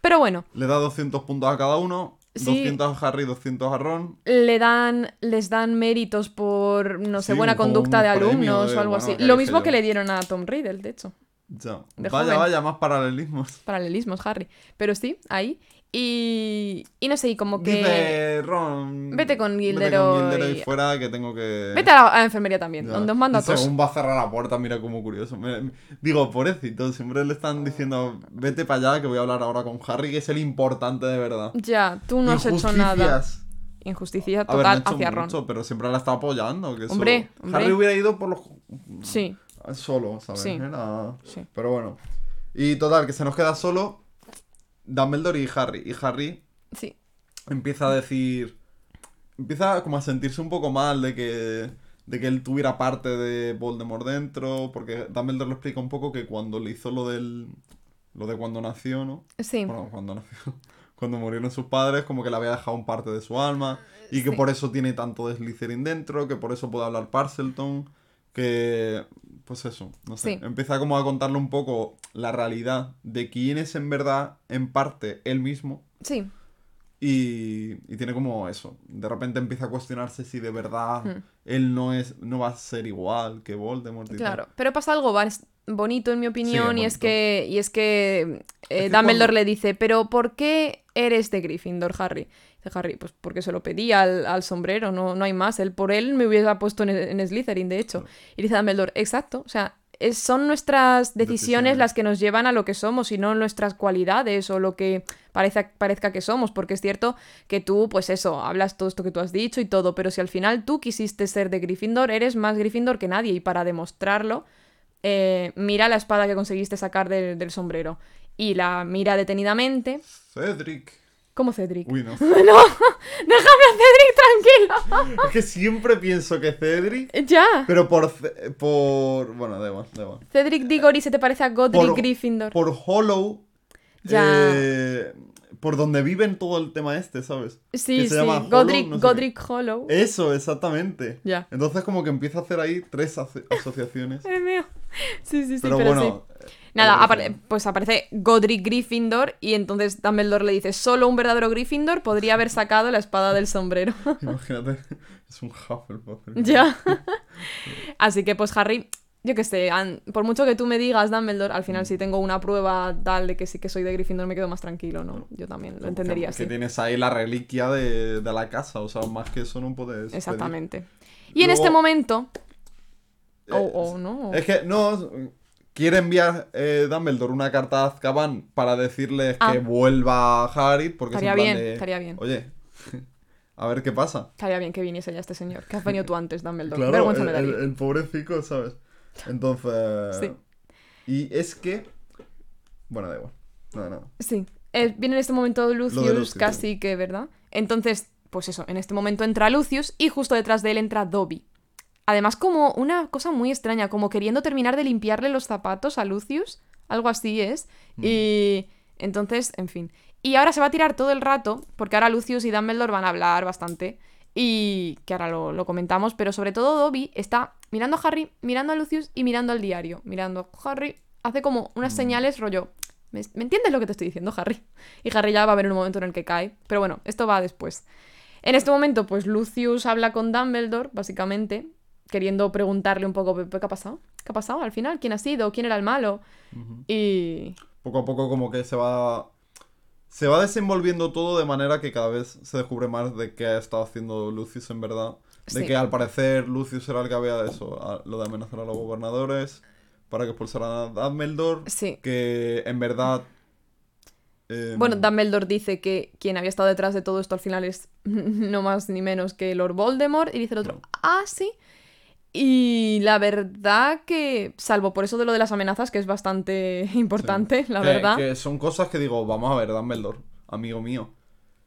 Pero bueno, Le da 200 puntos a cada uno. Sí. 200 a Harry, 200 a Ron. le dan, les dan méritos por, no sé, Sí, buena conducta de alumnos de, o algo bueno, así. ¿qué Lo mismo yo? que le dieron a Tom Riddle, de hecho. Ya. Vaya, joven. vaya, más paralelismos. Paralelismos, Harry. Pero sí, ahí. Y, y no sé, y como que... Dice Ron. Vete con Vete Gilderoy. con Gilderoy fuera que tengo que. Vete a la, a la enfermería también, Ya. donde os mando a Y todos. Según va a cerrar la puerta, mira como curioso. Me- digo, pobrecito, siempre le están diciendo, vete para allá que voy a hablar ahora con Harry, que es el importante de verdad. Ya, tú no has hecho nada. Injusticia A ver, no ha total hecho hacia Ron. pero siempre la está apoyando. Que eso- Hombre, hombre. Harry hubiera ido por los... Sí, Solo, ¿sabes? Sí. Era- sí. Pero bueno. Y total, que se nos queda solo Dumbledore y Harry. Y Harry Sí. empieza a decir. Empieza como a sentirse un poco mal de que. De que él tuviera parte de Voldemort dentro. Porque Dumbledore lo explica un poco que cuando le hizo lo del. Lo de cuando nació, ¿no? Sí. Bueno, cuando nació. Cuando murieron sus padres, como que le había dejado un parte de su alma. Y que Sí. por eso tiene tanto de Slytherin dentro. Que por eso puede hablar Parselton. Que. Pues eso, no sé. Sí. Empieza como a contarle un poco la realidad de quién es en verdad, en parte, él mismo. Sí. Y, y tiene como eso. De repente empieza a cuestionarse si de verdad Hmm. él no es no va a ser igual que Voldemort. y tal. Claro, pero pasa algo bonito en mi opinión Sí, y es es que y es que eh, Es que Dumbledore cuando- le dice, pero ¿por qué eres de Gryffindor, Harry? Dice Harry, pues porque se lo pedí al, al sombrero, no, no hay más. Él por él me hubiera puesto en, en Slytherin, de hecho. Y dice Dumbledore, exacto, o sea, es- son nuestras decisiones, Decisiones. las que nos llevan a lo que somos y no nuestras cualidades o lo que parezca, parezca que somos, porque es cierto que tú, pues eso, hablas todo esto que tú has dicho y todo, pero si al final tú quisiste ser de Gryffindor, eres más Gryffindor que nadie y para demostrarlo, eh, mira la espada que conseguiste sacar del- del sombrero y la mira detenidamente. Cedric. ¿Cómo Cedric? Uy, no. No, déjame a Cedric tranquilo. es que siempre pienso que Cedric. ya. Pero por. Por bueno, da igual, da igual. Cedric Diggory se te parece a Godric Por- Gryffindor. Por Hollow. Ya. eh, por donde viven todo el tema este, ¿sabes? sí, que se sí. llama Hollow, Godric, no sé qué. Godric Hollow. Eso, exactamente. Ya. Entonces, como que empieza a hacer ahí tres aso- asociaciones. Dios mío. Sí, sí, sí, pero, pero, sí. bueno. eh, Nada, apare- pues aparece Godric Gryffindor y entonces Dumbledore le dice, solo un verdadero Gryffindor podría haber sacado la espada del sombrero. Imagínate, es un Hufflepuff. ya. Así que pues Harry yo qué sé, por mucho que tú me digas Dumbledore, al final si tengo una prueba tal de que sí que soy de Gryffindor me quedo más tranquilo, ¿no? Yo también lo entendería que, así. que tienes ahí la reliquia de, de la casa, o sea, más que eso no puedes. pedir. Exactamente. Y en este momento... O, Eh, o no. Es que no. Quiere enviar eh, Dumbledore una carta a Azkaban para decirles Ah. que vuelva a Harry. Porque es en Estaría plan bien, de, estaría bien. Oye, a ver qué pasa. Estaría bien que viniese ya este señor. Que has venido tú antes, Dumbledore. Claro, Vergüenza el, el- el pobrecito, ¿sabes? Entonces. Sí. Y es que. Bueno, da igual. No, no. Sí. Eh, viene en este momento Lucius, Lucius, casi que, ¿verdad? Entonces, pues eso, en este momento entra Lucius y justo detrás de él entra Dobby. Además, como una cosa muy extraña, como queriendo terminar de limpiarle los zapatos a Lucius. Algo así es. Mm. Y entonces, en fin. Y ahora se va a tirar todo el rato, porque ahora Lucius y Dumbledore van a hablar bastante. Y que ahora lo, lo comentamos, pero sobre todo Dobby está mirando a Harry, mirando a Lucius y mirando al diario. Mirando a Harry, hace como unas Mm. señales rollo. ¿Me, me entiendes lo que te estoy diciendo, Harry? Y Harry ya va a haber un momento en el que cae. Pero bueno, esto va después. En este momento, pues Lucius habla con Dumbledore, básicamente, queriendo preguntarle un poco, ¿qué ha pasado? ¿Qué ha pasado al final? ¿Quién ha sido? ¿Quién era el malo? Y... Poco a poco, como que se va. Se va desenvolviendo todo de manera que cada vez se descubre más de qué ha estado haciendo Lucius en verdad. De Sí. que al parecer Lucius era el que había eso, a- lo de amenazar a los gobernadores para que expulsaran a Dumbledore. Sí. Que en verdad. eh, Bueno, Dumbledore dice que quien había estado detrás de todo esto al final es no más ni menos que Lord Voldemort. Y dice el otro, ah, sí. Y la verdad que, salvo por eso de lo de las amenazas, que es bastante importante, la que- verdad, Que son cosas que digo, vamos a ver, Dumbledore, amigo mío.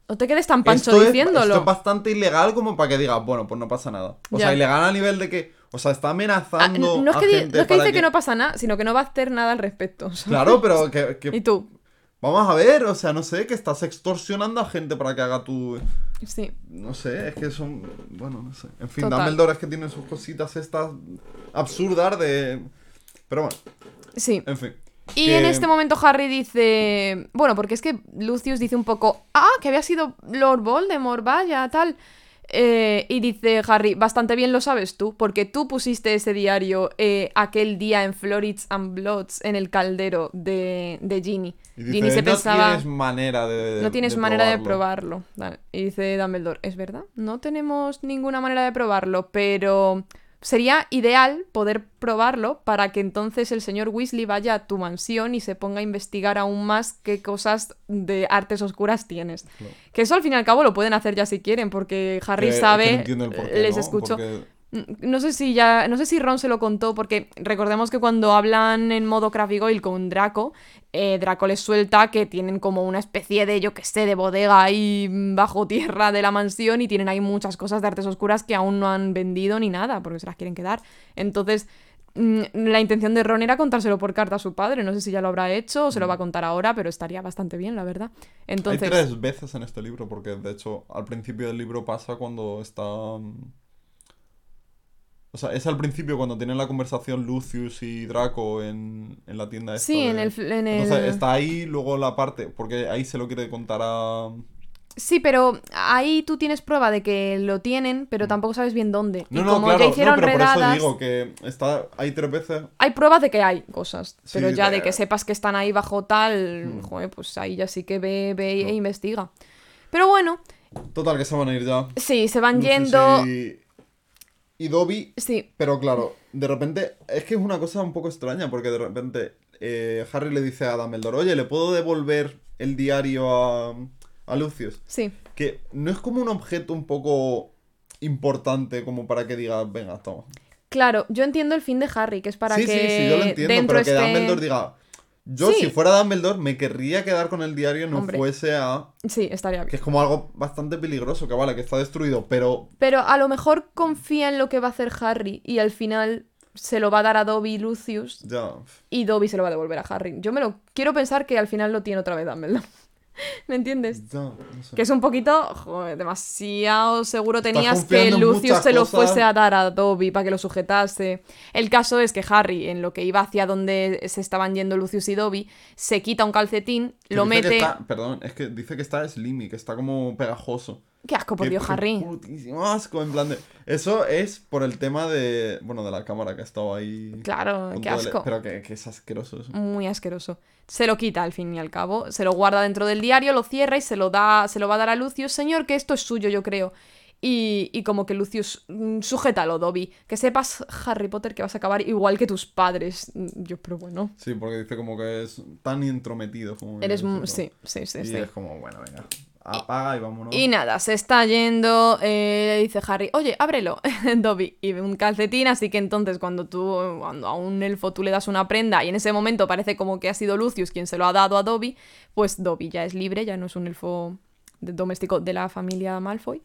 no te quedes tan pancho esto es- diciéndolo. esto es bastante ilegal como para que digas, bueno, pues no pasa nada. O Ya. sea, ilegal a nivel de que. O sea, está Ah, amenazando. no, es a que, di- gente no es que dice que... no pasa nada, sino que no va a hacer nada al respecto. ¿sabes? Claro, pero que, que- ¿Y tú? Vamos a ver, o sea, no sé, que estás extorsionando a gente para que haga tu. Sí. No sé, es que son. Bueno, no sé. En fin. Dumbledore es que tiene sus cositas estas absurdas de. Pero bueno, Sí. en fin. Y que- en este momento Harry dice. Bueno, porque es que Lucius dice un poco. Ah, que había sido Lord Voldemort, vaya, tal. Eh, y dice Harry, bastante bien lo sabes tú, porque tú pusiste ese diario eh, aquel día en Florits and Bloods en el caldero de, de Ginny. Y dice, Ginny se no pensaba. tienes manera de. No tienes de manera de probarlo". Y dice Dumbledore, es verdad, no tenemos ninguna manera de probarlo, pero sería ideal poder probarlo para que entonces el señor Weasley vaya a tu mansión y se ponga a investigar aún más qué cosas de artes oscuras tienes. Que eso al fin y al cabo lo pueden hacer ya si quieren, porque Harry Que- que sabe, no entiendo el por qué, les ¿no? escucho. Porque- No sé si ya. No sé si Ron se lo contó, porque recordemos que cuando hablan en modo Goyle con Draco, eh, Draco les suelta que tienen como una especie de, yo que sé, de bodega ahí mm, bajo tierra de la mansión y tienen ahí muchas cosas de artes oscuras que aún no han vendido ni nada, porque se las quieren quedar. Entonces. mm, La intención de Ron era contárselo por carta a su padre. No sé si ya lo habrá hecho o se lo va a contar ahora, pero estaría bastante bien, la verdad. Entonces. Hay tres veces en este libro, porque de hecho al principio del libro pasa cuando está... mm, O sea, es al principio cuando tienen la conversación Lucius y Draco en, en la tienda esta Sí, en el, en el- Entonces está ahí luego la parte, porque ahí se lo quiere contar a... Sí, pero ahí tú tienes prueba de que lo tienen, pero tampoco sabes bien dónde. Mm. No, y no, como claro, ya no, pero por eso digo que está hay tres veces... hay pruebas de que hay cosas. Sí, pero ya de... de- que sepas que están ahí bajo tal, Hmm. joder, pues ahí ya sí que ve, ve No. e investiga. Pero bueno, Total, que se van a ir ya. sí, se van Lucius yendo. Y, y Dobby Sí, Pero claro, de repente, es que es una cosa un poco extraña, porque de repente eh, Harry le dice a Dumbledore, oye, ¿le puedo devolver el diario a, a Lucius? sí. Que no es como un objeto un poco importante como para que diga, venga, toma. Claro, yo entiendo el fin de Harry, que es para sí, que sí, sí, yo lo entiendo, dentro pero que. Dumbledore diga, yo Sí. si fuera Dumbledore me querría quedar con el diario, no Hombre. fuese a... Sí, estaría bien. Que es como algo bastante peligroso, que vale, que está destruido, pero... Pero a lo mejor confía en lo que va a hacer Harry y al final se lo va a dar a Dobby y Lucius Ya... y Dobby se lo va a devolver a Harry. Yo me lo quiero pensar que al final lo tiene otra vez Dumbledore. ¿Me entiendes? ya, no sé. Que es un poquito, joder, demasiado seguro tenías que Lucius se lo fuese a dar a Dobby para que lo sujetase. El caso es que Harry, en lo que iba hacia donde se estaban yendo Lucius y Dobby, se quita un calcetín, Que lo que mete... está- perdón, es que dice que está slimy, que está como pegajoso. Qué asco, por Qué- Dios, qué Harry. putísimo asco, en plan de... Eso es por el tema de... Bueno, de la cámara que ha estado ahí... Claro, qué asco. Pero que, que es asqueroso eso. Muy asqueroso. Se lo quita al fin y al cabo. Se lo guarda dentro del diario, lo cierra y se lo da. Se lo va a dar a Lucius. Señor, que esto es suyo, yo creo. Y, y como que Lucius, mm, sujétalo, Dobby. Que sepas, Harry Potter, que vas a acabar igual que tus padres. Mm, Yo, pero bueno. Sí, porque dice como que es tan intrometido como... Eres... Sí, sí, sí, Y sí. es como, bueno, venga, apaga y vámonos. Y nada, se está yendo, eh, dice Harry, oye, ábrelo, Dobby, y un calcetín, así que entonces cuando tú, cuando a un elfo tú le das una prenda y en ese momento parece como que ha sido Lucius quien se lo ha dado a Dobby, pues Dobby ya es libre, ya no es un elfo doméstico de la familia Malfoy.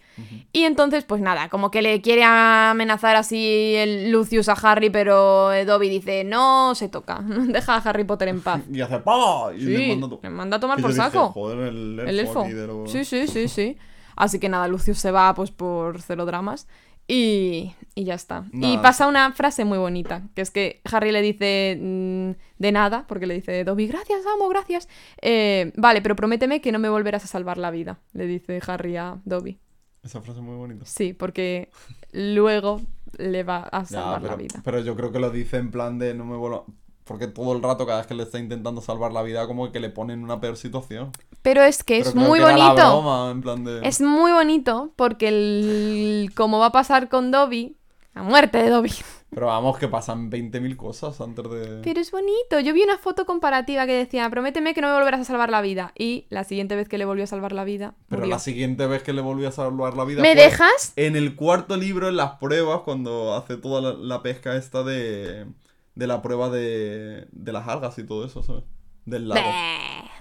Y entonces, pues nada, como que le quiere amenazar así el Lucius a Harry, pero Dobby dice, no se toca, deja a Harry Potter en paz. Y hace ¡pa! Y Sí, le manda, to- le manda a tomar por saco. Joder, el elfo, El elfo. aquí de lo- Sí, sí, sí, sí. Así que nada, Lucius se va pues por cero dramas y, y ya está. Y pasa una frase muy bonita, que es que Harry le dice mm, de nada, porque le dice Dobby, gracias, amo, gracias. Eh, vale, pero prométeme que no me volverás a salvar la vida, le dice Harry a Dobby. Esa frase es muy bonita. Sí, porque luego le va a Ya, salvar pero, la vida. pero yo creo que lo dice en plan de no me vuelvo... Porque todo el rato, cada vez que le está intentando salvar la vida, como que le pone en una peor situación. Pero es que Pero es muy que bonito. broma, en plan de... Es muy bonito porque el, como va a pasar con Dobby, la muerte de Dobby. Pero vamos, que pasan 20.000 cosas antes de... Pero es bonito. Yo vi una foto comparativa que decía, prométeme que no me volverás a salvar la vida. Y la siguiente vez que le volvió a salvar la vida, Pero murió. la siguiente vez que le volvió a salvar la vida ¿Me fue dejas? En el cuarto libro, en las pruebas, cuando hace toda la, la pesca esta de... De la prueba de... De las algas y todo eso, ¿sabes? Del lago.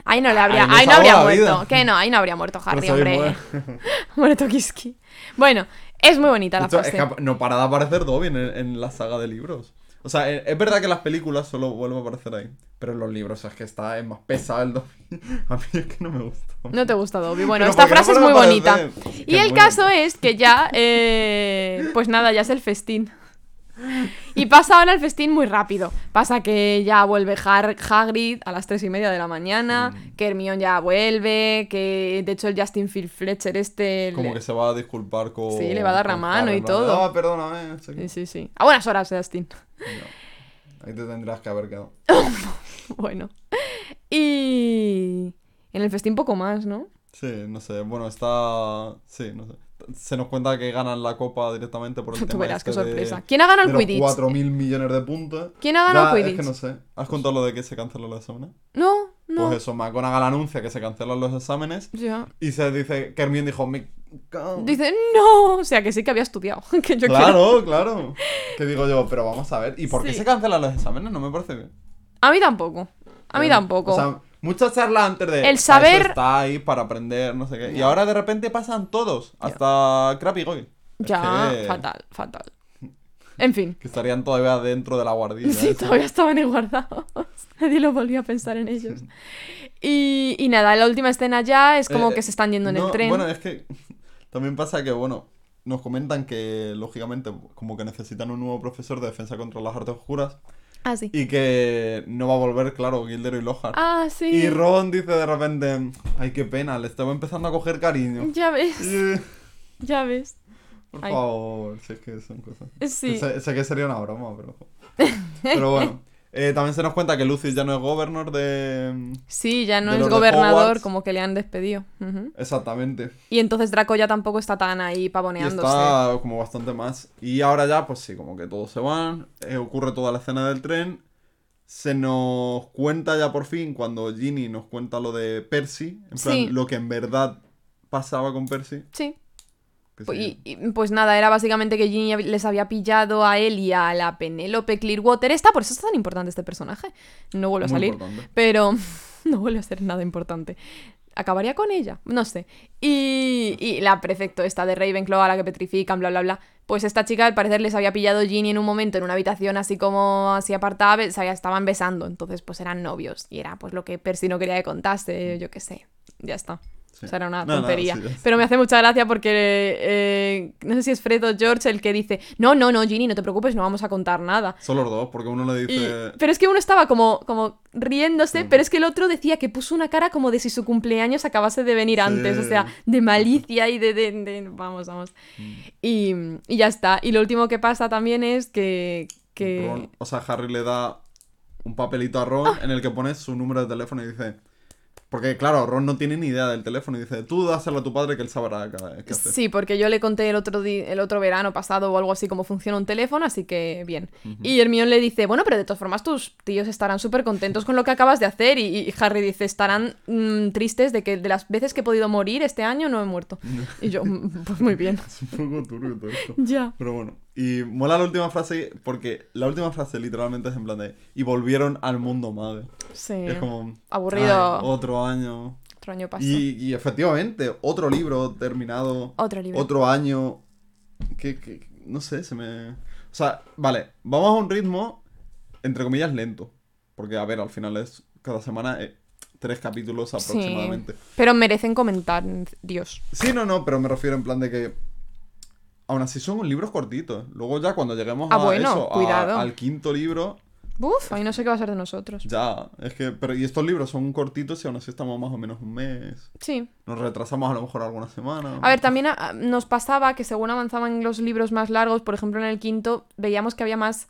Ahí no le habría, Ahí no habría muerto. Que no, ahí no habría muerto Harry, se hombre. Muerto Kiski. Bueno, es muy bonita la Esto es que no para de aparecer Dobby en, en la saga de libros. O sea, es verdad que en las películas solo vuelve a aparecer ahí. Pero en los libros es que está es más pesado el Dobby. A mí es que no me gusta. No te gusta Dobby. Bueno, Pero esta ¿por qué no frase es muy bonita. Y el bueno. caso es que ya, eh, pues nada, ya es el festín. Y pasa ahora el festín muy rápido. Pasa que ya vuelve Har- Hagrid a las tres y media de la mañana, Mm. que Hermione ya vuelve, que de hecho el Justin Phil Fletcher este... Como le- que se va a disculpar con. Sí, le va a dar la mano y todo. Ah, perdóname. no sé qué". Sí, sí, sí. A buenas horas, Justin. Ahí te tendrás que haber quedado. Bueno. Y... En el festín poco más, ¿no? Sí, no sé. Bueno, está. Sí, no sé. Se nos cuenta que ganan la copa directamente por el Tú tema verás qué este de- sorpresa. ¿Quién ha ganado el Quidditch? 4.000 millones de puntos. ¿Quién ha ganado el Es que Quidditch? no sé. ¿Has contado lo de que se cancelan los exámenes? No, no. Pues eso, McGonagall anuncia que se cancelan los exámenes Ya. y se dice que Hermione dijo, me cago". Dice, no. O sea, que sí que había estudiado. que yo quiero... Claro, claro. Que digo yo, pero vamos a ver, ¿y por qué Sí. se cancelan los exámenes? No me parece bien. A mí tampoco. A mí Eh, tampoco. O sea, muchas charlas antes de... El "Para eso saber- está ahí para aprender, no sé qué. Y ahora de repente pasan todos, hasta Crap y Goyle. Ya, que- fatal, fatal. En fin. Que estarían todavía dentro de la guardilla. Sí, esa. todavía estaban guardados. Nadie lo volvió a pensar en ellos. Y, y nada, la última escena ya es como Eh, que se están yendo en el tren. Bueno, es que también pasa que, bueno, nos comentan que, lógicamente, como que necesitan un nuevo profesor de defensa contra las artes oscuras Ah, sí. y que no va a volver, claro, Gildero y Lockhart. Ah, sí. Y Ron dice de repente, ay, qué pena, le estaba empezando a coger cariño. Ya ves, ya ves. Por Ay. favor, si es que son cosas. Sí. Sé, sé que sería una broma, pero... Pero bueno. Eh, también se nos cuenta que Lucius ya no es governor de... Sí, ya no es gobernador, como que le han despedido. Exactamente. Y entonces Draco ya tampoco está tan ahí Y pavoneándose. está como bastante más. Y ahora ya, pues sí, como que todos se van. eh, ocurre toda la escena del tren. Se nos cuenta ya por fin, cuando Ginny nos cuenta lo de Percy. En plan, Sí. lo que en verdad pasaba con Percy. Sí. Que Pu- sí, Y, y, pues nada, era básicamente que Ginny les había pillado a él y a la Penélope Clearwater. Esta, por eso es tan importante este personaje. No vuelve a salir. importante. Pero no vuelve a ser nada importante. ¿Acabaría con ella? No sé. Y, y la prefecto esta de Ravenclaw a la que petrifican, bla, bla, bla. Pues esta chica al parecer les había pillado Ginny en un momento en una habitación así como así apartada, se estaban besando. Entonces pues eran novios. Y era pues lo que Percy no quería que contase, yo qué sé. Ya está. Sí. O sea, era una No, no, tontería. sí. Pero me hace mucha gracia porque eh, no sé si es Fred o George el que dice, no, no, no, Ginny, no te preocupes, no vamos a contar nada. Son los dos, porque uno le Y- dice. pero es que uno estaba como, como riéndose, Mm. pero es que el otro decía que puso una cara como de si su cumpleaños acabase de venir antes, o sea, de malicia y de... de- de- vamos, vamos. Mm. Y, y ya está. Y lo último que pasa también es que... que... Ron- o sea, Harry le da un papelito a Ron Ah. en el que pone su número de teléfono y dice. Porque, claro, Ron no tiene ni idea del teléfono y dice, tú dáselo a tu padre que él sabrá qué hacer. Sí, porque yo le conté el otro, el otro verano pasado o algo así cómo funciona un teléfono, así que bien. Y Hermione le dice, bueno, pero de todas formas tus tíos estarán súper contentos con lo que acabas de hacer. Y, y Harry dice, estarán mm, tristes de que de las veces que he podido morir este año no he muerto. Y yo, "Mm, pues muy bien. Es un poco turbio todo esto. ya. Pero bueno, y mola la última frase porque la última frase literalmente es en plan de y volvieron al mundo mago. Sí. Es como Aburrido. "Ay, otro año. Otro año pasó. Y, y efectivamente, otro libro terminado. Otro libro. Otro año. Que, que- no sé, se me. O sea, vale, vamos a un ritmo, entre comillas, lento. Porque, a ver, al final es cada semana eh, tres capítulos aproximadamente. Sí. Pero merecen comentar, Dios. Sí, no, no, pero me refiero en plan de que. Aún así son libros cortitos. Luego ya cuando lleguemos Ah, a bueno, eso, a- cuidado. al quinto libro, Uf, ahí no sé qué va a ser de nosotros. ya. Es que. Pero, y estos libros son cortitos y aún así estamos más o menos un mes. Sí. Nos retrasamos a lo mejor alguna semana. A ver, también ah, nos pasaba que según avanzaban los libros más largos, por ejemplo en el quinto, veíamos que había más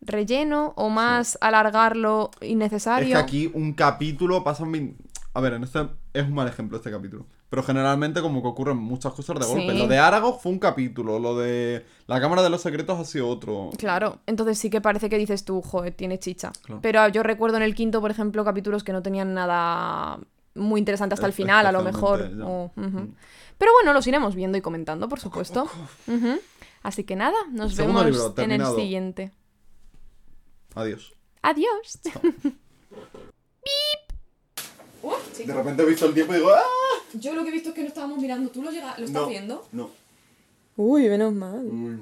relleno o más alargarlo Es innecesario. que aquí un capítulo pasan. A ver, en este es un mal ejemplo este capítulo. Pero generalmente como que ocurren muchas cosas de golpe. Sí. Lo de Aragog fue un capítulo. Lo de la Cámara de los Secretos ha sido otro. Claro, entonces sí que parece que dices tú, joder, tiene chicha. Claro. Pero yo recuerdo en el quinto, por ejemplo, capítulos que no tenían nada muy interesante hasta el final, a lo mejor. O-. Mm. Pero bueno, los iremos viendo y comentando, por supuesto. Así que nada, nos Segundo vemos libro, en el siguiente. Adiós. Adiós. De repente he visto el tiempo y digo. ¡Ah! Yo lo que he visto es que no estábamos mirando. ¿Tú lo, llega... lo estás No, viendo? No. Uy, menos mal. Uy,